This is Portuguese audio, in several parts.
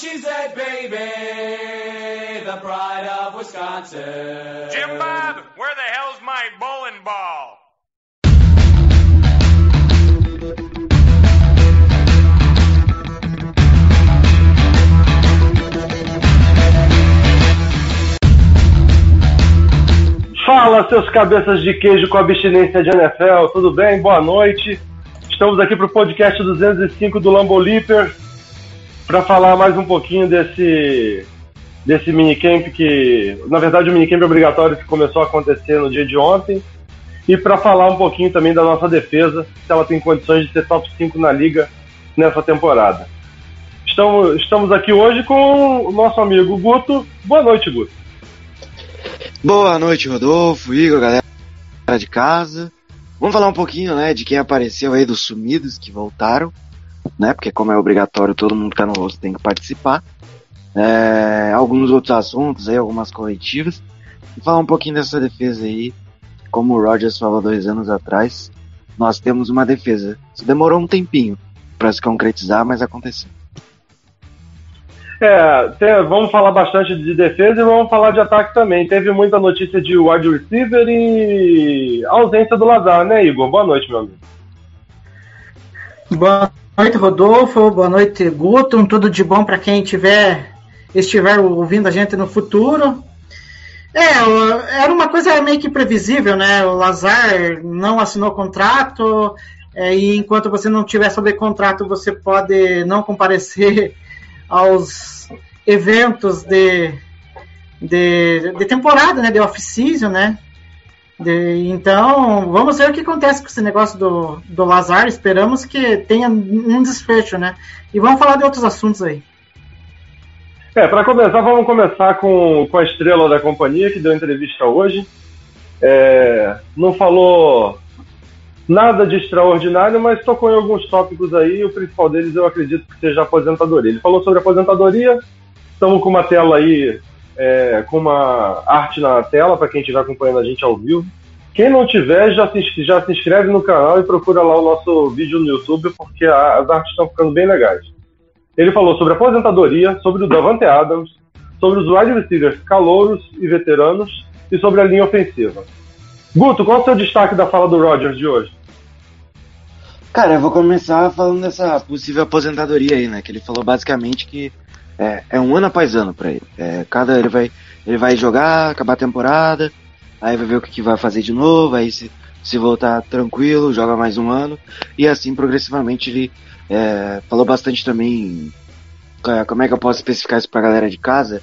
A cheesehead baby, the pride of Wisconsin. Jim Bob, where the hell's my bowling ball? Fala, seus cabeças de queijo com abstinência de NFL, tudo bem? Boa noite. Estamos aqui para o podcast 205 do Lambo Leaper para falar mais um pouquinho desse, desse minicamp que, na verdade, o minicamp obrigatório que começou a acontecer no dia de ontem e para falar um pouquinho também da nossa defesa, se ela tem condições de ser top 5 na liga nessa temporada. Estamos, estamos aqui hoje com o nosso amigo Guto. Boa noite, Guto. Boa noite, Rodolfo, Igor, galera de casa. Vamos falar um pouquinho, né, de quem apareceu aí dos sumidos que voltaram, né, porque como é obrigatório, todo mundo que tá no rosto tem que participar. É, alguns outros assuntos aí, algumas coletivas. E falar um pouquinho dessa defesa aí. Como o Rogers falou dois anos atrás, nós temos uma defesa. Isso demorou um tempinho para se concretizar, mas aconteceu. É, tem- vamos falar bastante de defesa e vamos falar de ataque também. Teve muita notícia de wide receiver e ausência do Lazar, né, Igor? Boa noite, meu amigo. Boa noite, Rodolfo. Boa noite, Guto. Tudo de bom para quem tiver, estiver ouvindo a gente no futuro. É, era uma coisa meio que previsível, né? O Lazar não assinou contrato, é, e enquanto você não tiver sobre contrato, você pode não comparecer aos eventos de, de, de temporada, né? De off-season, né? De- então, vamos ver o que acontece com esse negócio do, do Lazar. Esperamos que tenha um desfecho, né? E vamos falar de outros assuntos aí. É, para começar, vamos começar com, com a estrela da companhia que deu entrevista hoje. É, não falou nada de extraordinário, mas tocou em alguns tópicos aí. O principal deles eu acredito que seja a aposentadoria. Ele falou sobre aposentadoria. Estamos com uma tela aí, é, com uma arte na tela para quem estiver acompanhando a gente ao vivo. Quem não tiver, já se, já se inscreve no canal e procura lá o nosso vídeo no YouTube, porque a- as artes estão ficando bem legais. Ele falou sobre aposentadoria, sobre o Davante Adams, sobre os wide receivers calouros e veteranos e sobre a linha ofensiva. Guto, qual é o seu destaque da fala do Rodgers de hoje? Cara, eu vou começar falando dessa possível aposentadoria aí, né? Que ele falou basicamente que é, é um ano após ano pra ele. É, cada ele vai ele vai jogar, acabar a temporada, aí vai ver o que, que vai fazer de novo, aí se, se voltar tranquilo, joga mais um ano, e assim progressivamente ele é, falou bastante também é, como é que eu posso especificar isso pra galera de casa,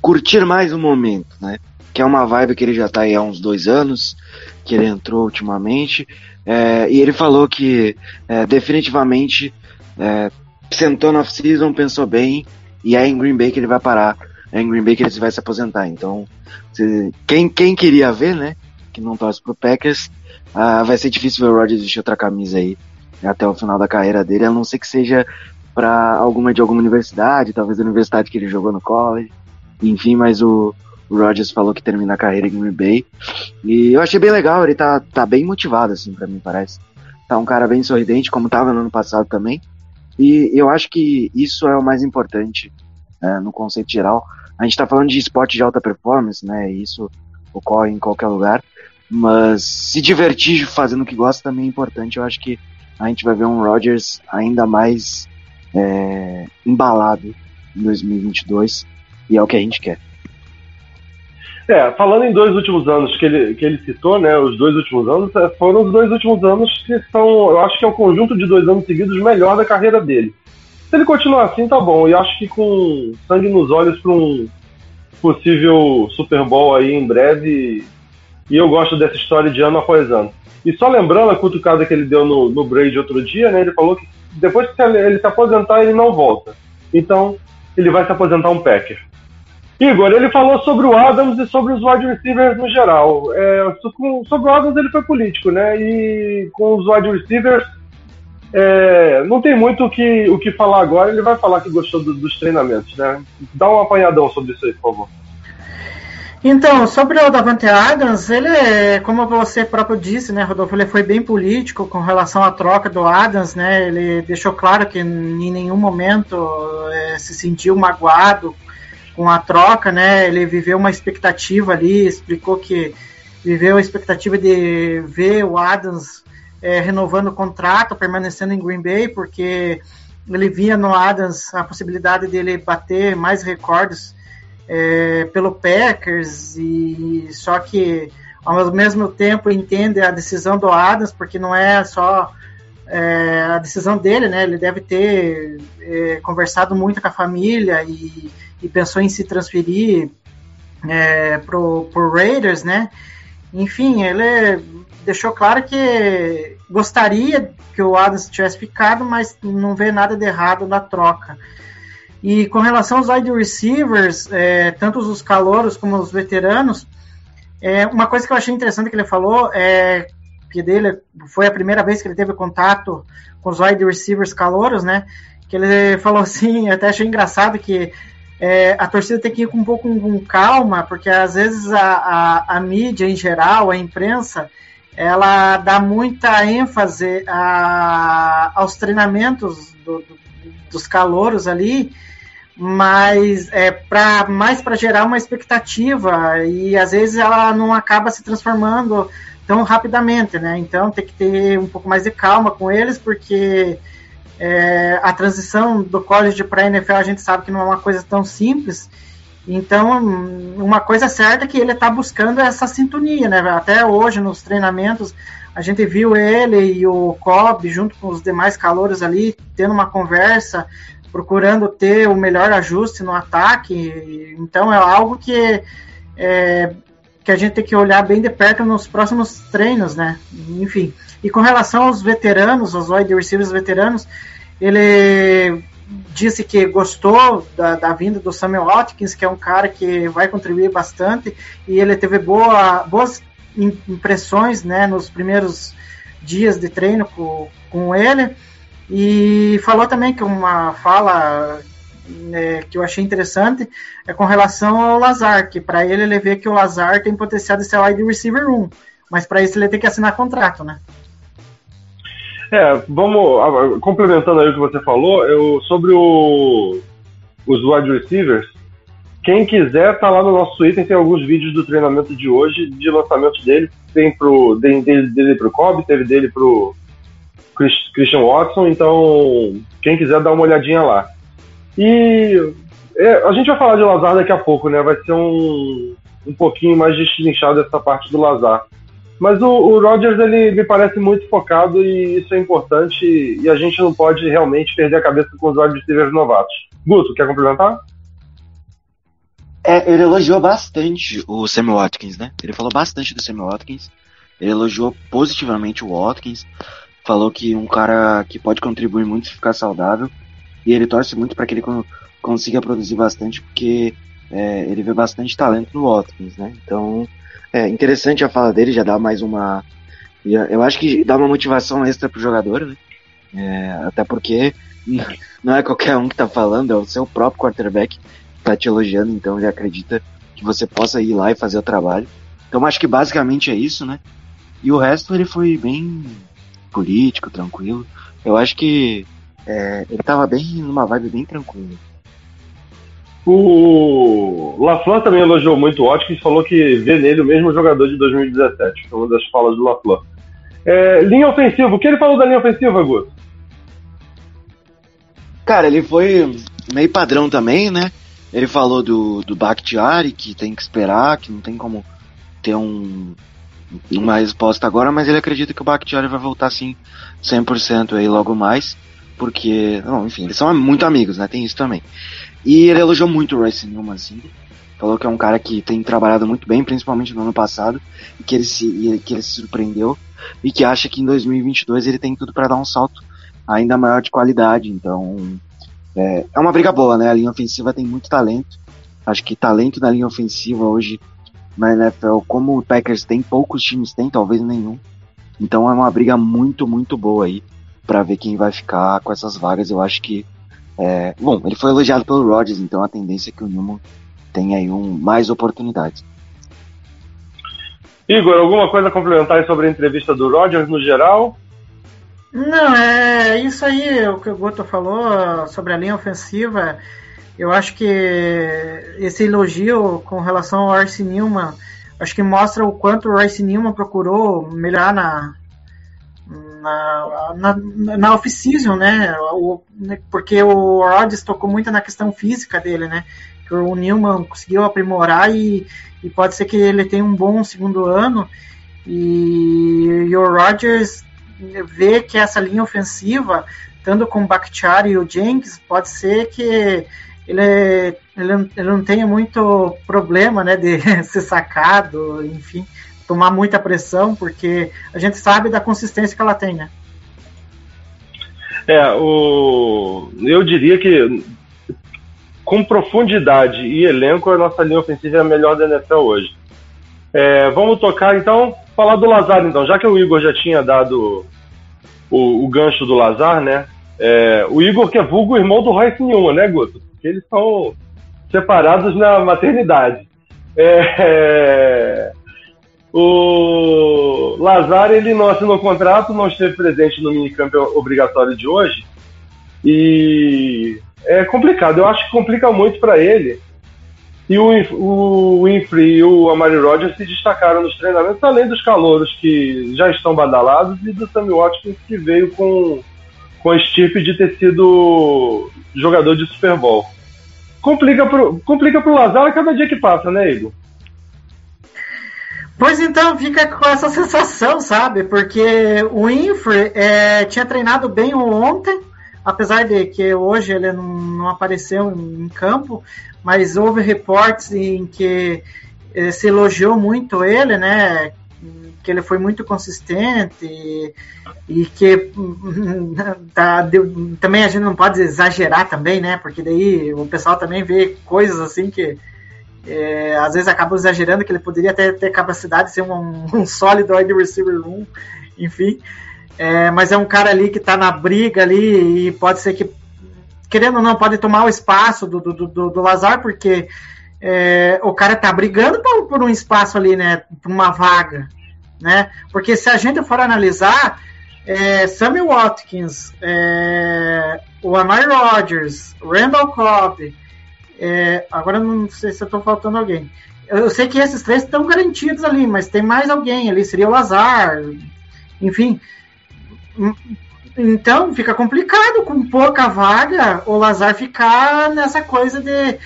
curtir mais o momento, né? Que é uma vibe que ele já tá aí há uns dois anos, que ele entrou ultimamente, é, e ele falou que é, definitivamente é, sentou na off-season, pensou bem, e é em Green Bay que ele vai parar. É em Green Bay que ele vai se aposentar. Então, se- quem, quem queria ver, né? Que não torce pro Packers, ah, vai ser difícil ver o Rodgers vestir outra camisa aí até o final da carreira dele, a não ser que seja para alguma de alguma universidade, talvez a universidade que ele jogou no college. Enfim, mas o, o Rodgers falou que termina a carreira em Green Bay. E eu achei bem legal, ele tá, tá bem motivado, assim, pra mim, parece. Tá um cara bem sorridente, como tava no ano passado também. E eu acho que isso é o mais importante né, no conceito geral. A gente tá falando de esporte de alta performance, né? E isso ocorre em qualquer lugar. Mas se divertir fazendo o que gosta também é importante. Eu acho que a gente vai ver um Rodgers ainda mais é, embalado em 2022. E é o que a gente quer. É, falando em dois últimos anos que ele, que ele citou, né? Os dois últimos anos, é, foram os dois últimos anos que são, eu acho que é o conjunto de dois anos seguidos melhor da carreira dele. Se ele continuar assim, tá bom. E acho que com sangue nos olhos para um possível Super Bowl aí em breve. E eu gosto dessa história de ano após ano. E só lembrando a cutucada que ele deu no, no Braid outro dia, né? Ele falou que depois que ele se aposentar, ele não volta. Então, ele vai se aposentar um Packer. Igor, ele falou sobre o Adams e sobre os wide receivers no geral. É, sobre o Adams ele foi político, né? E com os wide receivers é, não tem muito o que, o que falar agora. Ele vai falar que gostou do, dos treinamentos, né? Dá um apanhadão sobre isso aí, por favor. Então, sobre o Davante Adams, ele, é, como você próprio disse, né, Rodolfo, ele foi bem político com relação à troca do Adams, né, ele deixou claro que em nenhum momento é, se sentiu magoado com a troca, né, ele viveu uma expectativa ali, explicou que viveu a expectativa de ver o Adams é, renovando o contrato, permanecendo em Green Bay, porque ele via no Adams a possibilidade dele bater mais recordes é, pelo Packers e só que ao mesmo tempo entende a decisão do Adams porque não é só é, a decisão dele, né? Ele deve ter é, conversado muito com a família e, e pensou em se transferir é, pro, pro Raiders, né? Enfim, ele deixou claro que gostaria que o Adams tivesse ficado, mas não vê nada de errado na troca. E com relação aos wide receivers, é, tanto os calouros como os veteranos, é, uma coisa que eu achei interessante que ele falou é que dele foi a primeira vez que ele teve contato com os wide receivers calouros, né? Que ele falou assim, até achei engraçado que é, a torcida tem que ir com um pouco com calma, porque às vezes a, a, a mídia em geral, a imprensa, ela dá muita ênfase a, aos treinamentos do, do, dos calouros ali, mas é para mais para gerar uma expectativa e às vezes ela não acaba se transformando tão rapidamente, né? Então tem que ter um pouco mais de calma com eles porque é, a transição do college para a NFL a gente sabe que não é uma coisa tão simples. Então, uma coisa certa é que ele está buscando essa sintonia, né? Até hoje nos treinamentos a gente viu ele e o Cobb junto com os demais calouros ali tendo uma conversa, procurando ter o melhor ajuste no ataque. Então é algo que, é, que a gente tem que olhar bem de perto nos próximos treinos, né? Enfim. E com relação aos veteranos, aos wide receivers veteranos, ele disse que gostou da, da, vinda do Samuel Watkins, que é um cara que vai contribuir bastante, e ele teve boa, boas impressões né, nos primeiros dias de treino com, com ele. E falou também que uma fala é, que eu achei interessante é com relação ao Lazar, que para ele ele vê que o Lazar tem potencial de ser wide receiver 1, mas para isso ele tem que assinar contrato, né? É, vamos complementando aí o que você falou, eu sobre o, os wide receivers, quem quiser tá lá no nosso Twitter, tem alguns vídeos do treinamento de hoje, de lançamento dele, tem pro dele, dele pro Cobb, teve dele pro Christian Watson, então quem quiser dar uma olhadinha lá. E é, a gente vai falar de Lazar daqui a pouco, né? Vai ser um, um pouquinho mais destrinchado essa parte do Lazar. Mas o, o Rodgers ele me parece muito focado e isso é importante e a gente não pode realmente perder a cabeça com os wide receivers novatos. Guto, quer complementar? É, ele elogiou bastante o Samuel Watkins, né? Ele falou bastante do Samuel Watkins. Ele elogiou positivamente o Watkins falou que um cara que pode contribuir muito se ficar saudável. E ele torce muito para que ele consiga produzir bastante, porque é, ele vê bastante talento no Watkins, né? Então, é interessante a fala dele, já dá mais uma. Eu acho que dá uma motivação extra pro jogador, né? É, até porque não é qualquer um que tá falando, é o seu próprio quarterback que tá te elogiando, então ele acredita que você possa ir lá e fazer o trabalho. Então acho que basicamente é isso, né? E o resto ele foi bem político, tranquilo. Eu acho que é, ele tava bem numa vibe bem tranquila. O LaFleur também elogiou muito o Watkins, falou que vê nele o mesmo jogador de 2017. Foi uma das falas do LaFleur. É, linha ofensiva, o que ele falou da linha ofensiva, Guto? Cara, ele foi meio padrão também, né? Ele falou do, do Bakhtiari, que tem que esperar, que não tem como ter um, uma resposta agora, mas ele acredita que o Bakhtiari vai voltar sim 100% aí logo mais, porque, não, enfim, eles são muito amigos, né? Tem isso também. E ele elogiou muito o Royce Newman, assim, falou que é um cara que tem trabalhado muito bem, principalmente no ano passado, e que ele se, que ele se surpreendeu e que acha que em 2022 ele tem tudo para dar um salto ainda maior de qualidade. Então é, é uma briga boa, né? A linha ofensiva tem muito talento. Acho que talento na linha ofensiva hoje na NFL, como o Packers tem, poucos times têm, talvez nenhum. Então é uma briga muito, muito boa aí para ver quem vai ficar com essas vagas. Eu acho que é, bom, ele foi elogiado pelo Rodgers, então a tendência é que o Newman tenha aí um, mais oportunidades. Igor, alguma coisa a complementar sobre a entrevista do Rodgers no geral? Não, é isso aí, o que o Guto falou sobre a linha ofensiva. Eu acho que esse elogio com relação ao Arce Newman, acho que mostra o quanto o Arce Newman procurou melhorar na, na, na, na off-season, né? O, porque o Rodgers tocou muito na questão física dele, né? Que o Newman conseguiu aprimorar e, e pode ser que ele tenha um bom segundo ano. E, e o Rodgers vê que essa linha ofensiva, tanto com o Bakhtiari e o Jenkins, pode ser que ele, ele, ele não tenha muito problema né, de ser sacado, enfim, tomar muita pressão, porque a gente sabe da consistência que ela tem, né? É, o... eu diria que com profundidade e elenco, a nossa linha ofensiva é a melhor da NFL hoje. É, vamos tocar então, falar do Lazar então, já que o Igor já tinha dado o, o gancho do Lazar, né? É, o Igor que é vulgo irmão do Royce Newman, né, Guto? Porque eles são separados na maternidade. É, é, o Lazar ele não assinou contrato, não esteve presente no minicamp obrigatório de hoje e é complicado. Eu acho que complica muito para ele. E o, o Winfrey e o Amari Rogers se destacaram nos treinamentos, além dos calouros que já estão badalados e do Sammy Watkins que veio com, com a estirpe de ter sido jogador de Super Bowl. Complica pro, complica pro Lazar a cada dia que passa, né, Igor? Pois então, fica com essa sensação, sabe? Porque o Infre é, tinha treinado bem ontem, apesar de que hoje ele não, não apareceu em campo, mas houve reportes em que eh, se elogiou muito ele, né? Que ele foi muito consistente e, e que tá, também a gente não pode exagerar também, né? Porque daí o pessoal também vê coisas assim que é, às vezes acaba exagerando que ele poderia até ter capacidade de ser um, um sólido wide receiver 1, enfim. É, mas é um cara ali que está na briga ali e pode ser que, querendo ou não, pode tomar o espaço do, do, do, do Lazar, porque é, o cara está brigando por, por, um espaço ali, né? Por uma vaga, né? Porque se a gente for analisar, é, Sammy Watkins, é, o Amari Rodgers, Randall Cobb, é, agora não sei se eu tô faltando alguém. Eu sei que esses três estão garantidos ali, mas tem mais alguém ali, seria o Lazar, enfim. Então fica complicado com pouca vaga o Lazar ficar nessa coisa de,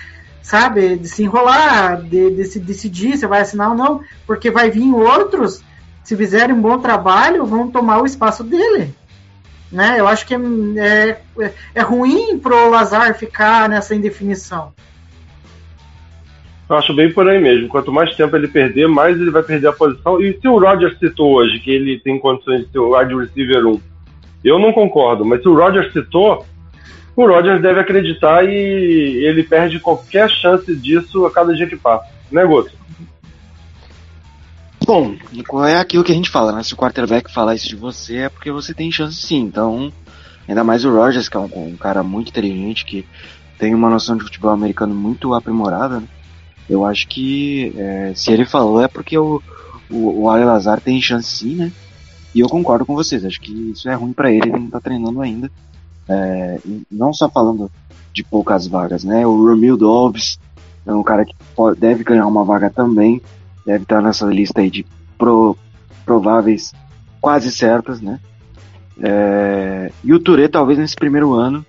sabe, de se enrolar, de, de se decidir se vai assinar ou não, porque vai vir outros, se fizerem um bom trabalho, vão tomar o espaço dele. Né? Eu acho que é, é, é ruim pro Lazar ficar nessa indefinição. Eu acho bem por aí mesmo. Quanto mais tempo ele perder, mais ele vai perder a posição. E se o Roger citou hoje que ele tem condições de ser o wide receiver 1, eu não concordo. Mas se o Roger citou, o Roger deve acreditar e ele perde qualquer chance disso a cada dia que passa. Né? Bom, é aquilo que a gente fala, né? Se o quarterback falar isso de você, é porque você tem chance sim. Então, ainda mais o Rogers, que é um, um cara muito inteligente, que tem uma noção de futebol americano muito aprimorada, né? Eu acho que é, se ele falou é porque o, o, o Ale Lazar tem chance sim, né? E eu concordo com vocês, acho que isso é ruim para ele, ele não tá treinando ainda. É, não só falando de poucas vagas, né? O Romil Dobbs é um cara que pode, deve ganhar uma vaga também deve estar nessa lista aí de pro, prováveis quase certas, né? É, e o Touré talvez nesse primeiro ano,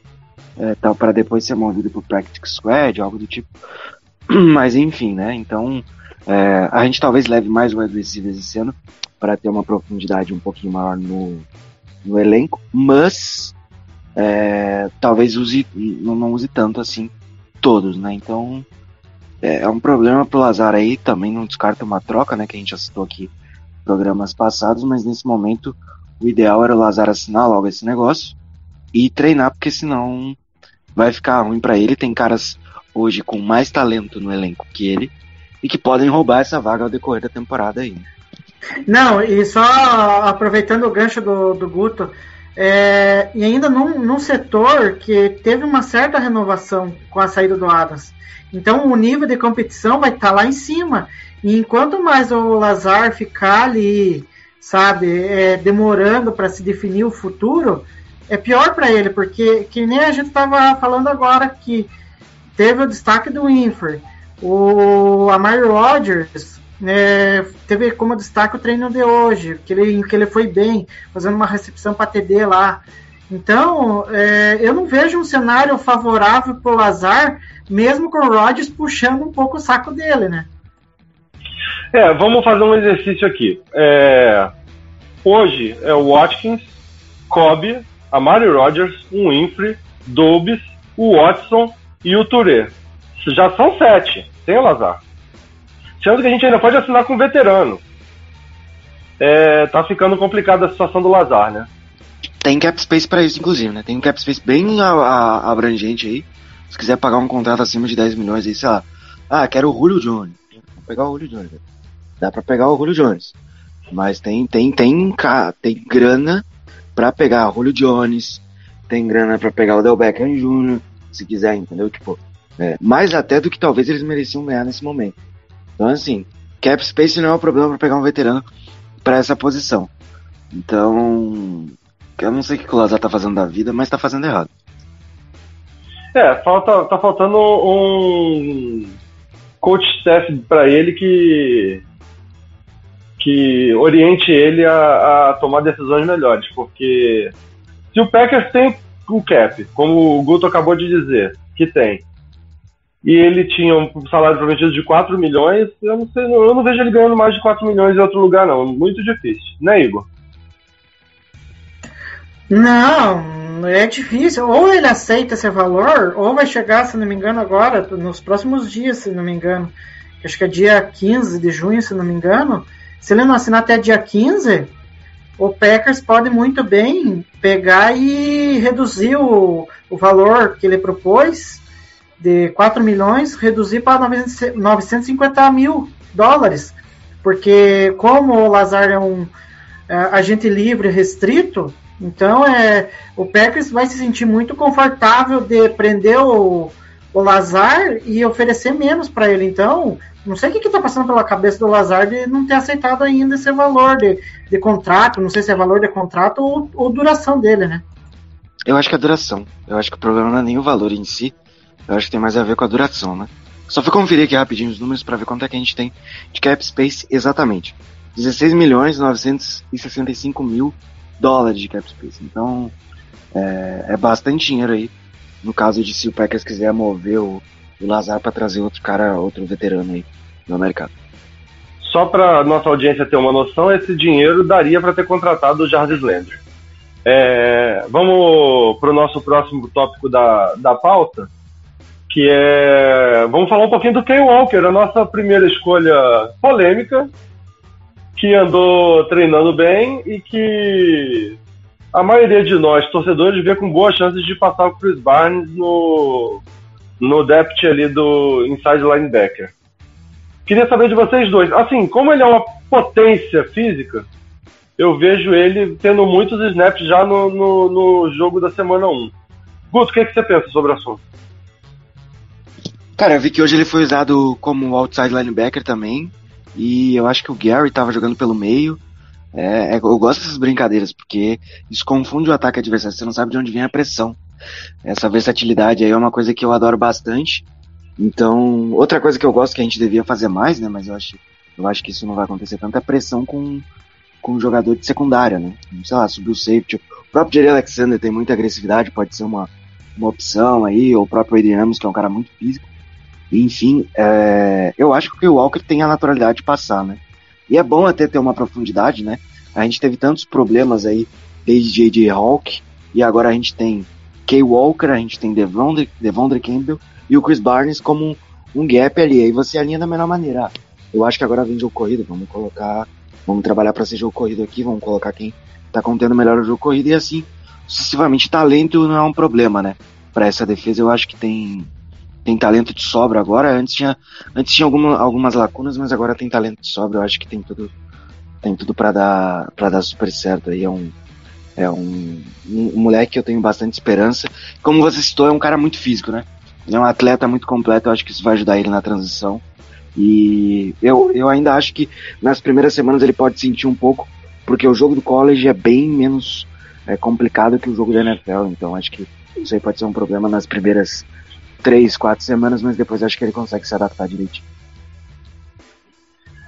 é, tá, para depois ser movido para o Practice Squad, algo do tipo. Mas enfim, né? Então é, a gente talvez leve mais wide receivers esse ano para ter uma profundidade um pouquinho maior no, no elenco, mas é, talvez use, não, não use tanto assim todos, né? Então é, é um problema pro Lazar aí, também não descarta uma troca, né? Que a gente já citou aqui programas passados, mas nesse momento o ideal era o Lazar assinar logo esse negócio e treinar, porque senão vai ficar ruim para ele. Tem caras hoje com mais talento no elenco que ele e que podem roubar essa vaga ao decorrer da temporada aí. Não, e só aproveitando o gancho do, do Guto, é, e ainda num, num setor que teve uma certa renovação com a saída do Adams. Então o nível de competição vai estar tá lá em cima. E enquanto mais o Lazar ficar ali, sabe, é, demorando para se definir o futuro, é pior para ele, porque que nem a gente estava falando agora que teve o destaque do Winfrey, o Amari Rodgers né, teve como destaque o treino de hoje, que ele, que ele foi bem, fazendo uma recepção para TD lá. Então, é, eu não vejo um cenário favorável para o Lazar, mesmo com o Rodgers puxando um pouco o saco dele, né? É, vamos fazer um exercício aqui. É, hoje é o Watkins, Kobe, a Mari Rodgers, o Winfrey, Dobbs, o Watson e o Touré. Já são sete, tem o Lazar. Sendo que a gente ainda pode assinar com veterano. É, tá ficando complicada a situação do Lazar, né? Tem cap space para isso, inclusive, né? Tem cap space bem a, a, abrangente aí. Se quiser pagar um contrato acima de 10 milhões aí, sei lá. Ah, quero o Julio Jones. Vou pegar o Julio Jones. Dá pra pegar o Julio Jones. Mas tem, tem, tem, tem grana para pegar o Julio Jones, tem grana para pegar o Del Beckham Jr., se quiser, entendeu? Tipo, é, mais até do que talvez eles mereciam ganhar nesse momento. Então, assim, cap space não é um problema para pegar um veterano para essa posição. Então, eu não sei o que o Lazar tá fazendo da vida, mas tá fazendo errado. É, falta, tá faltando um coach staff para ele que que oriente ele a, a, tomar decisões melhores, porque se o Packers tem o cap, como o Guto acabou de dizer, que tem, e ele tinha um salário prometido de 4 milhões, eu não, sei, eu não vejo ele ganhando mais de 4 milhões em outro lugar, não. Muito difícil, né, Igor? Não, é difícil. Ou ele aceita esse valor, ou vai chegar, se não me engano, agora, nos próximos dias, se não me engano. Acho que é dia 15 de junho, se não me engano se ele não assinar até dia 15, o Packers pode muito bem pegar e reduzir o, o valor que ele propôs de 4 milhões, reduzir para 950 mil dólares. Porque como o Lazar é um é, agente livre restrito, então é, o Packers vai se sentir muito confortável de prender o, o Lazar e oferecer menos para ele. Então, não sei o que está passando pela cabeça do Lazar de não ter aceitado ainda esse valor de, de contrato. Não sei se é valor de contrato ou, ou duração dele, né? Eu acho que é a duração. Eu acho que o problema não é nem o valor em si. Eu acho que tem mais a ver com a duração, né? Só fui conferir aqui rapidinho os números para ver quanto é que a gente tem de cap space exatamente. 16 milhões 965 mil dólares de cap space. Então, é, é bastante dinheiro aí. No caso de se o Packers quiser mover o, o Lazar para trazer outro cara, outro veterano aí no mercado. Só para nossa audiência ter uma noção, esse dinheiro daria para ter contratado o Jarvis Landry. É, vamos para o nosso próximo tópico da, da pauta, que é. Vamos falar um pouquinho do Ken Walker, a nossa primeira escolha polêmica, que andou treinando bem e que a maioria de nós, torcedores, vê com boas chances de passar o Chris Barnes no, no depth ali do inside linebacker. Queria saber de vocês dois. Assim, como ele é uma potência física, eu vejo ele tendo muitos snaps já no, no, no jogo da semana 1. Guto, o que, é que você pensa sobre o assunto? Cara, eu vi que hoje ele foi usado como outside linebacker também. E eu acho que o Gary estava jogando pelo meio. É, é, eu gosto dessas brincadeiras, porque isso confunde o ataque adversário. Você não sabe de onde vem a pressão. Essa versatilidade aí é uma coisa que eu adoro bastante. Então, outra coisa que eu gosto que a gente devia fazer mais, né? Mas eu acho, eu acho que isso não vai acontecer tanto é pressão com, com o jogador de secundária, né? Sei lá, subir o safety. O próprio Jerry Alexander tem muita agressividade, pode ser uma, uma opção aí, ou o próprio Adrian Ramos, que é um cara muito físico. Enfim, é, eu acho que o Walker tem a naturalidade de passar, né? E é bom até ter uma profundidade, né? A gente teve tantos problemas aí desde J.J. Hawk, e agora a gente tem Kay Walker, a gente tem Devondre, Devondre Campbell e o Chris Barnes como um, gap ali. Aí você alinha da melhor maneira. Eu acho que agora vem jogo corrido, vamos colocar vamos trabalhar para ser jogo corrido aqui, vamos colocar quem tá contendo melhor o jogo corrido e assim, sucessivamente, talento não é um problema, né? Para essa defesa eu acho que tem tem talento de sobra agora. Antes tinha, antes tinha alguma, algumas lacunas, mas agora tem talento de sobra. Eu acho que tem tudo, tem tudo para dar, para dar super certo. Aí é um, é um, um, moleque que eu tenho bastante esperança. Como você citou, é um cara muito físico, né? É um atleta muito completo. Eu acho que isso vai ajudar ele na transição. E eu, eu ainda acho que nas primeiras semanas ele pode sentir um pouco, porque o jogo do college é bem menos é, complicado que o jogo da NFL. Então acho que isso aí pode ser um problema nas primeiras três, quatro semanas, mas depois acho que ele consegue se adaptar direitinho.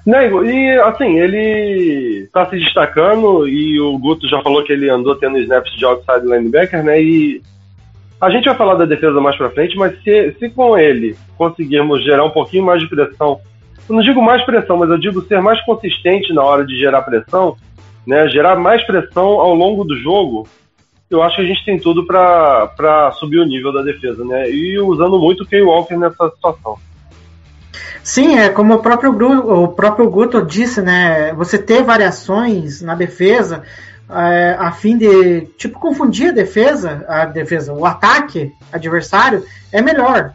Nego, e assim, ele tá se destacando e o Guto já falou que ele andou tendo snaps de outside linebacker, né? E a gente vai falar da defesa mais pra frente, mas se, se com ele conseguirmos gerar um pouquinho mais de pressão, eu não digo mais pressão, mas eu digo ser mais consistente na hora de gerar pressão, né? Gerar mais pressão ao longo do jogo, eu acho que a gente tem tudo para subir o nível da defesa, né? E usando muito o Kay Walker nessa situação. Sim, é como o próprio, o próprio Guto disse, né? Você ter variações na defesa é, a fim de tipo confundir a defesa, a defesa, o ataque adversário é melhor,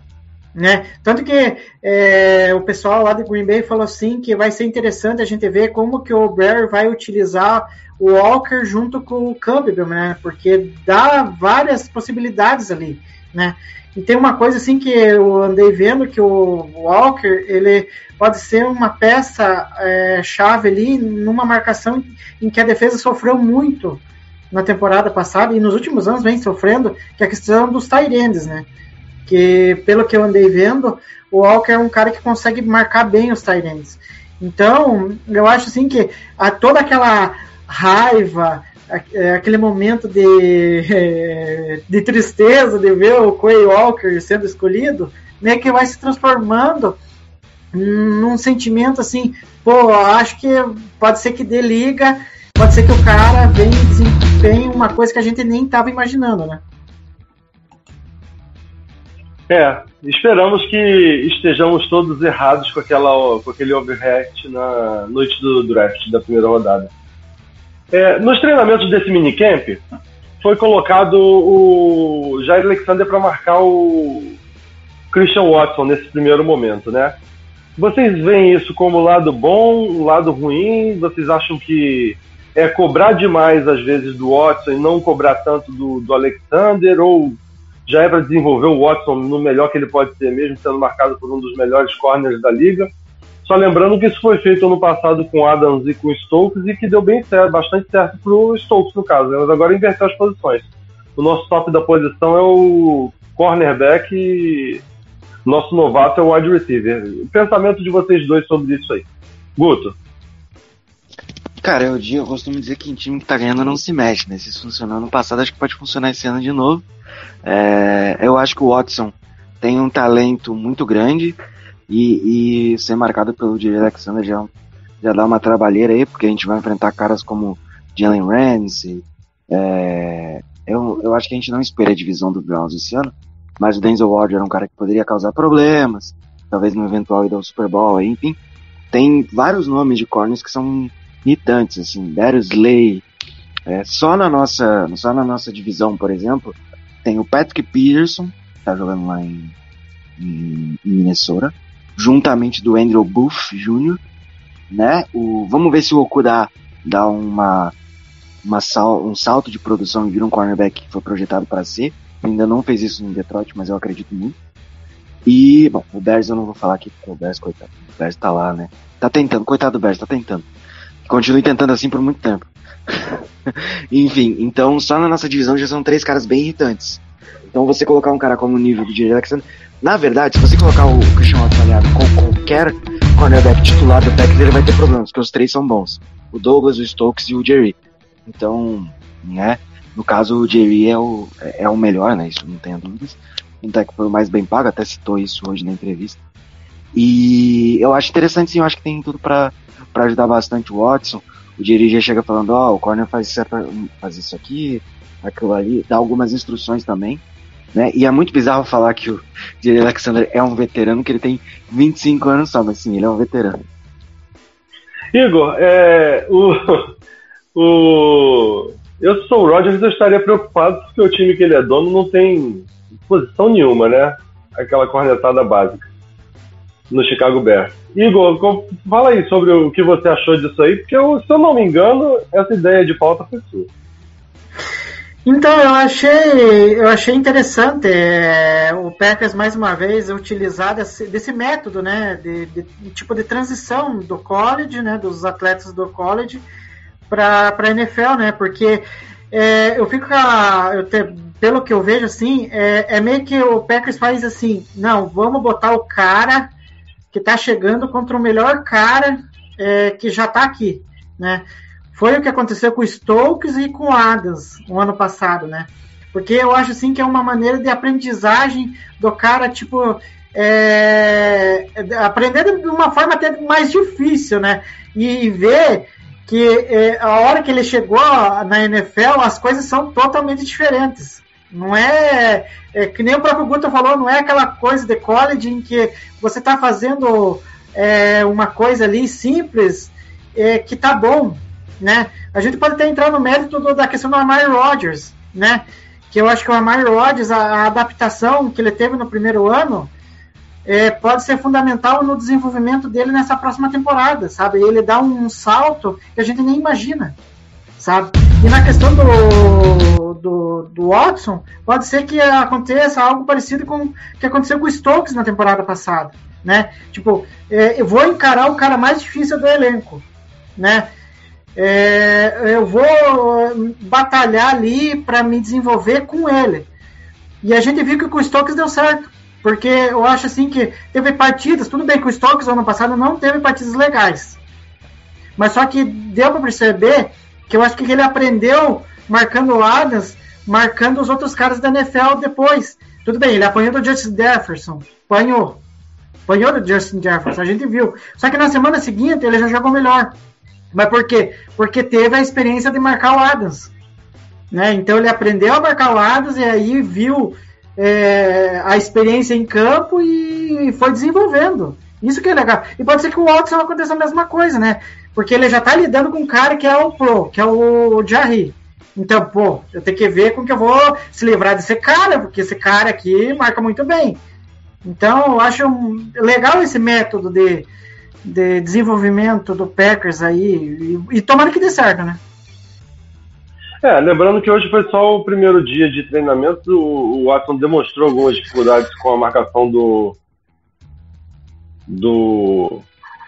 né? Tanto que é, o pessoal lá de Green Bay falou assim que vai ser interessante a gente ver como que o Bear vai utilizar o Walker junto com o Campbell, né? Porque dá várias possibilidades ali, né? E tem uma coisa assim que eu andei vendo que o Walker ele pode ser uma peça é, chave ali numa marcação em que a defesa sofreu muito na temporada passada e nos últimos anos vem sofrendo, que é a questão dos Tyrands, né? Que pelo que eu andei vendo, o Walker é um cara que consegue marcar bem os Tyrands. Então, eu acho assim que a, toda aquela raiva, é, aquele momento de, de tristeza de ver o Quay Walker sendo escolhido, meio que vai se transformando num sentimento assim, pô, acho que pode ser que dê liga, pode ser que o cara venha e desempenhe uma coisa que a gente nem estava imaginando, né? É, esperamos que estejamos todos errados com, aquela, com aquele overreact na noite do draft da primeira rodada. É, nos treinamentos desse minicamp, foi colocado o Jair Alexander para marcar o Christian Watson nesse primeiro momento, né? Vocês veem isso como lado bom, lado ruim? Vocês acham que é cobrar demais às vezes do Watson e não cobrar tanto do, do Alexander? Ou já é para desenvolver o Watson no melhor que ele pode ser, mesmo sendo marcado por um dos melhores corners da liga? Só lembrando que isso foi feito ano passado com Adams e com Stokes e que deu bem certo, bastante certo pro Stokes no caso, né? mas agora inverteu as posições. O nosso top da posição é o cornerback e nosso novato é o wide receiver. O pensamento de vocês dois sobre isso aí. Guto. Cara, eu, eu costumo dizer que em time que tá ganhando não se mexe, né? Se isso funcionou ano passado, acho que pode funcionar esse ano de novo. É, eu acho que o Watson tem um talento muito grande. E, e ser marcado pelo Jerry Alexander já, já dá uma trabalheira aí, porque a gente vai enfrentar caras como Jalen Ramsey. É, eu, eu acho que a gente não espera a divisão do Browns esse ano, mas o Denzel Ward era um cara que poderia causar problemas, talvez no eventual ida ao Super Bowl, enfim. Tem vários nomes de corners que são irritantes, assim, Darius Slay. É, só, na nossa, só na nossa divisão, por exemplo, tem o Patrick Peterson, que tá jogando lá em, em, em Minnesota juntamente do Andrew Booth Jr., né? O, vamos ver se o Okuda dá uma, uma sal, um salto de produção e vira um cornerback que foi projetado para ser. Ainda não fez isso no Detroit, mas eu acredito muito. E, bom, o Bears eu não vou falar aqui, porque o Bears, coitado, o Bears tá lá, né? Tá tentando, coitado do Bears, tá tentando. Continue tentando assim por muito tempo. Enfim, então só na nossa divisão já são três caras bem irritantes. Então você colocar um cara como o nível do Jerry Alexander, na verdade, se você colocar o Christian Watson aliado com qualquer cornerback titular do Packers, ele vai ter problemas, porque os três são bons. O Douglas, o Stokes e o Jerry. Então, né, no caso o Jerry é o, é o melhor, né, isso não tenha dúvidas. Um o mais bem pago, até citou isso hoje na entrevista. E eu acho interessante sim, eu acho que tem tudo para ajudar bastante o Watson. O já chega falando, ó, oh, o corner faz, certo, faz isso aqui, aquilo ali, dá algumas instruções também. Né? E é muito bizarro falar que o Jerry Alexander é um veterano, que ele tem 25 anos só, mas sim, ele é um veterano. Igor, é, o, o, eu sou o Rodgers, eu estaria preocupado porque o time que ele é dono não tem posição nenhuma, né? Aquela cornetada básica no Chicago Bears. Igor, fala aí sobre o que você achou disso aí, porque eu, se eu não me engano, essa ideia de pauta foi sua. Então, eu achei, eu achei interessante é, o Packers, mais uma vez, utilizar desse, desse método, né, de, de- tipo de transição do college, né, dos atletas do college para a NFL, né, porque é, eu fico, a- eu te- pelo que eu vejo, assim, é, é meio que o Packers faz assim, não, vamos botar o cara que tá chegando contra o melhor cara é, que já tá aqui, né, foi o que aconteceu com o Stokes e com o Adams no ano passado, né? Porque eu acho assim que é uma maneira de aprendizagem do cara, tipo, é, aprender de uma forma até mais difícil, né? E ver que é, a hora que ele chegou na NFL, as coisas são totalmente diferentes. Não é, é que nem o próprio Guto falou, não é aquela coisa de college em que você está fazendo é, uma coisa ali simples é, que tá bom, né? A gente pode até entrar no mérito do- da questão do Amari Rodgers, né? Que eu acho que o Amari Rodgers, a, a adaptação que ele teve no primeiro ano, é, pode ser fundamental no desenvolvimento dele nessa próxima temporada, sabe? Ele dá um, salto que a gente nem imagina, sabe? E na questão do, do, do Watson, pode ser que aconteça algo parecido com o que aconteceu com o Stokes na temporada passada, né? Tipo, é, eu vou encarar o cara mais difícil do elenco, né? É, eu vou batalhar ali para me desenvolver com ele. E a gente viu que com o Stokes deu certo. Porque eu acho assim que teve partidas, tudo bem que o Stokes ano passado não teve partidas legais. Mas só que deu para perceber que eu acho que ele aprendeu marcando o Adams, marcando os outros caras da NFL depois. Tudo bem, ele apanhou do Justin Jefferson, apanhou. Apanhou do Justin Jefferson, a gente viu. Só que na semana seguinte ele já jogou melhor. Mas por quê? Porque teve a experiência de marcar o Adams. Né? Então ele aprendeu a marcar o Adams e aí viu é, a experiência em campo e foi desenvolvendo. Isso que é legal. E pode ser que o Watson aconteça a mesma coisa, né? Porque ele já está lidando com um cara que é o Pro, que é o Jarry. Então, pô, eu tenho que ver como que eu vou se livrar desse cara, porque esse cara aqui marca muito bem. Então, eu acho legal esse método de, de desenvolvimento do Packers aí. E, e tomara que dê certo, né? É, lembrando que hoje foi só o primeiro dia de treinamento, o Watson demonstrou algumas dificuldades com a marcação do do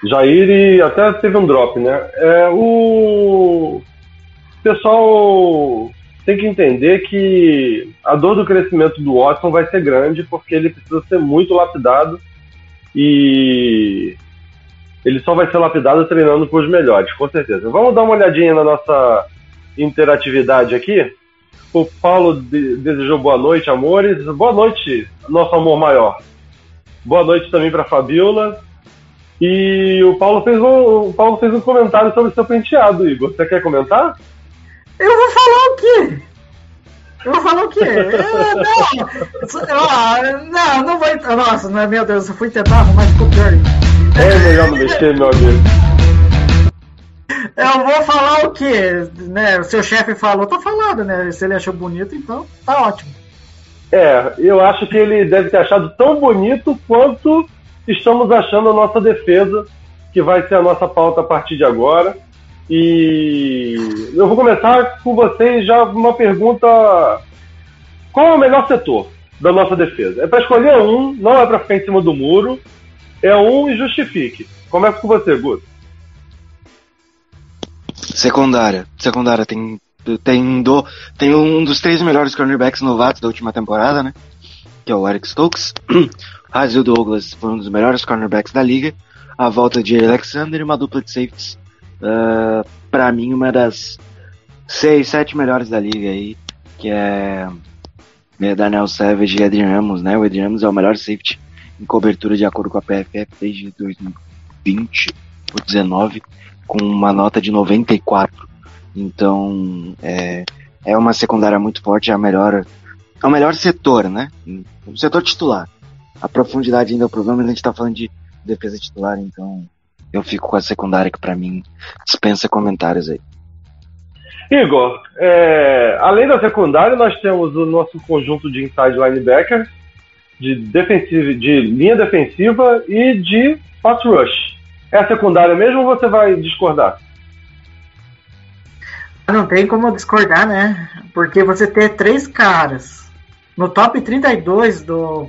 Jair e até teve um drop, né? É, o pessoal tem que entender que a dor do crescimento do Watson vai ser grande porque ele precisa ser muito lapidado e ele só vai ser lapidado treinando com os melhores, com certeza. Vamos dar uma olhadinha na nossa interatividade aqui. O Paulo de- desejou boa noite, amores. Boa noite, nosso amor maior. Boa noite também para Fabiola. E o Paulo fez um, o Paulo fez um comentário sobre seu penteado, Igor. Você quer comentar? Eu vou falar o quê? Eu vou falar o quê? É, não, não, não vai. Nossa, não, meu Deus, eu fui tentar arrumar ficou pior. É melhor não mexer, meu amigo. Eu vou falar o quê? Né, o seu chefe falou, tá falado, né? Se ele achou bonito, então tá ótimo. É, eu acho que ele deve ter achado tão bonito quanto estamos achando a nossa defesa, que vai ser a nossa pauta a partir de agora. E eu vou começar com vocês já uma pergunta: qual é o melhor setor da nossa defesa? É para escolher um, não é para ficar em cima do muro. É um e justifique. Começa com você, Guto. Secundária. Secundária tem, tem, do, tem um dos três melhores cornerbacks novatos da última temporada, né? Que é o Eric Stokes. Razil Douglas foi um dos melhores cornerbacks da liga. A volta de Alexander e uma dupla de safeties. Uh, pra mim, uma das seis, sete melhores da liga aí. Que é, é Daniel Savage e Adrian Ramos, né? O Adrian Ramos é o melhor safety em cobertura de acordo com a PFF desde 2020 ou 19 com uma nota de 94. Então, é, é uma secundária muito forte, é a melhor, é o melhor setor, né? O setor titular. A profundidade ainda é o problema, mas a gente tá falando de defesa titular, então eu fico com a secundária que pra mim dispensa comentários aí. Igor, é, além da secundária, nós temos o nosso conjunto de inside linebacker, de, defensiva, de linha defensiva e de pass rush. É a secundária mesmo ou você vai discordar? Não tem como discordar, né? Porque você ter três caras no top 32 do,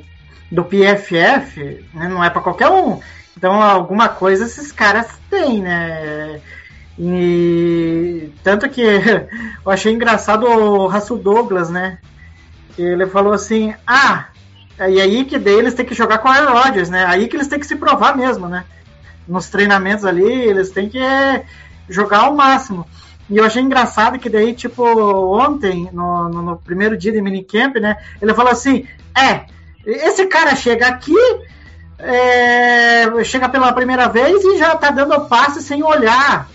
do PFF, né? não é para qualquer um. Então, alguma coisa esses caras têm, né? E tanto que eu achei engraçado o Russell Douglas, né? Ele falou assim: ah, e aí que daí eles têm que jogar com Aaron Rodgers, né? Aí que eles têm que se provar mesmo, né? Nos treinamentos ali, eles têm que jogar ao máximo. E eu achei engraçado que daí, tipo, ontem, no, no, no primeiro dia de minicamp, né? Ele falou assim: é, esse cara chega aqui, é, chega pela primeira vez e já tá dando passe sem olhar.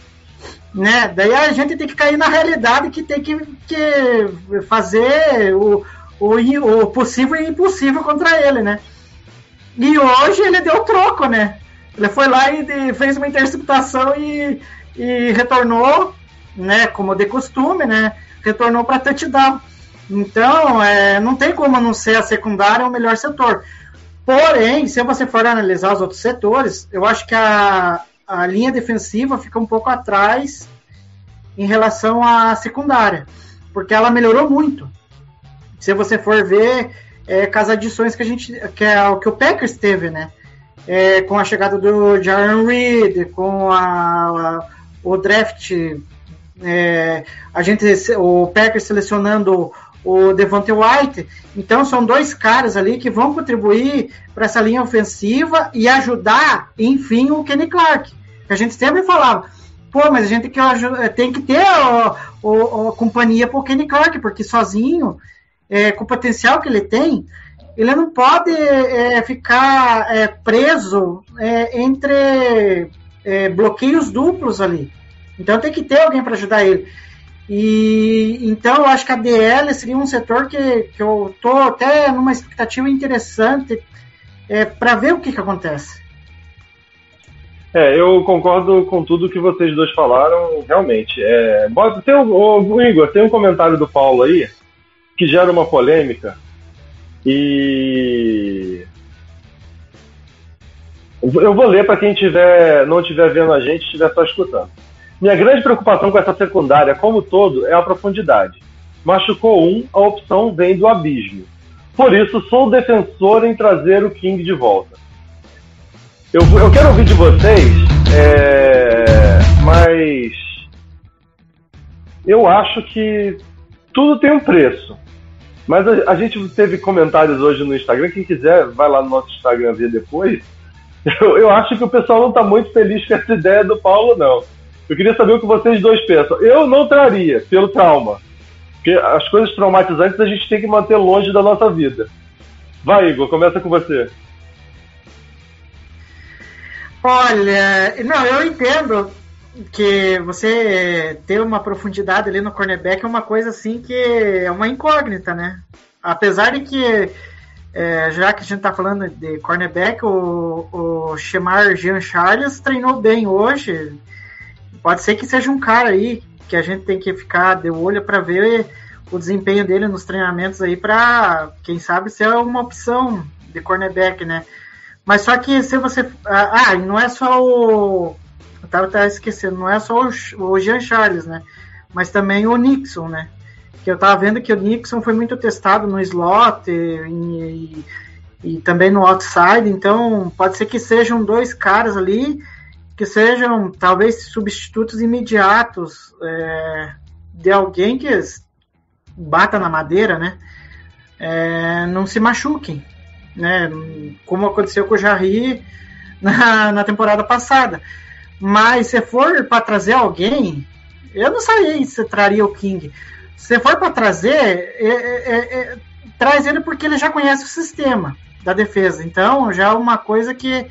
Né? Daí a gente tem que cair na realidade que tem que, que fazer o, o, o possível e impossível contra ele, né? E hoje ele deu troco, né? Ele foi lá e fez uma interceptação e, e retornou, né? Como de costume, né? Retornou para touchdown. Então, é, não tem como não ser a secundária o melhor setor. Porém, se você for analisar os outros setores, eu acho que a, a linha defensiva fica um pouco atrás em relação à secundária, porque ela melhorou muito. Se você for ver é, com as adições que a gente, que é o que o Packers teve, né? É, com a chegada do Jaron Reed, com a, a o draft, é, a gente, o Packers selecionando o Devontae White. Então são dois caras ali que vão contribuir para essa linha ofensiva e ajudar, enfim, o Kenny Clark. A gente sempre falava, pô, mas a gente tem que, ter a companhia para o Kenny Clark, porque sozinho, é, com o potencial que ele tem, ele não pode é, ficar é, preso é, entre é, bloqueios duplos ali. Então tem que ter alguém para ajudar ele. E então eu acho que a DL seria um setor que, que eu tô até numa expectativa interessante é, para ver o que, que acontece. É, eu concordo com tudo que vocês dois falaram, realmente. É, tem o, o, Igor, tem um comentário do Paulo aí que gera uma polêmica e eu vou ler para quem tiver, não estiver vendo a gente, estiver só escutando. Minha grande preocupação com essa secundária, como todo, é a profundidade. Machucou um, a opção vem do abismo. Por isso, sou defensor em trazer o King de volta. Eu, eu quero ouvir de vocês, é, mas eu acho que tudo tem um preço. Mas a, a, gente teve comentários hoje no Instagram. Quem quiser, vai lá no nosso Instagram ver depois. Eu, eu acho que o pessoal não está muito feliz com essa ideia do Paulo, não. Eu queria saber o que vocês dois pensam. Eu não traria, pelo trauma. Porque as coisas traumatizantes a gente tem que manter longe da nossa vida. Vai, Igor, começa com você. Olha, não, eu entendo que você ter uma profundidade ali no cornerback é uma coisa assim que é uma incógnita, né? Apesar de que, é, já que a gente tá falando de cornerback, o, o Shemar Jean Charles treinou bem hoje, pode ser que seja um cara aí que a gente tem que ficar de olho para ver o desempenho dele nos treinamentos aí para quem sabe ser uma opção de cornerback, né? Mas só que se você ah, não é só o eu tava até esquecendo, não é só o, o Jean Charles, né? Mas também o Nixon, né? Que eu tava vendo que o Nixon foi muito testado no slot e, e, e também no outside, então pode ser que sejam dois caras ali que sejam talvez substitutos imediatos é, de alguém que bata na madeira, né? É, não se machuquem, né? Como aconteceu com o Jarry na, na temporada passada. Mas se for para trazer alguém, eu não sei se traria o King. Se for para trazer, é, é, é, traz ele porque ele já conhece o sistema da defesa. Então já é uma coisa que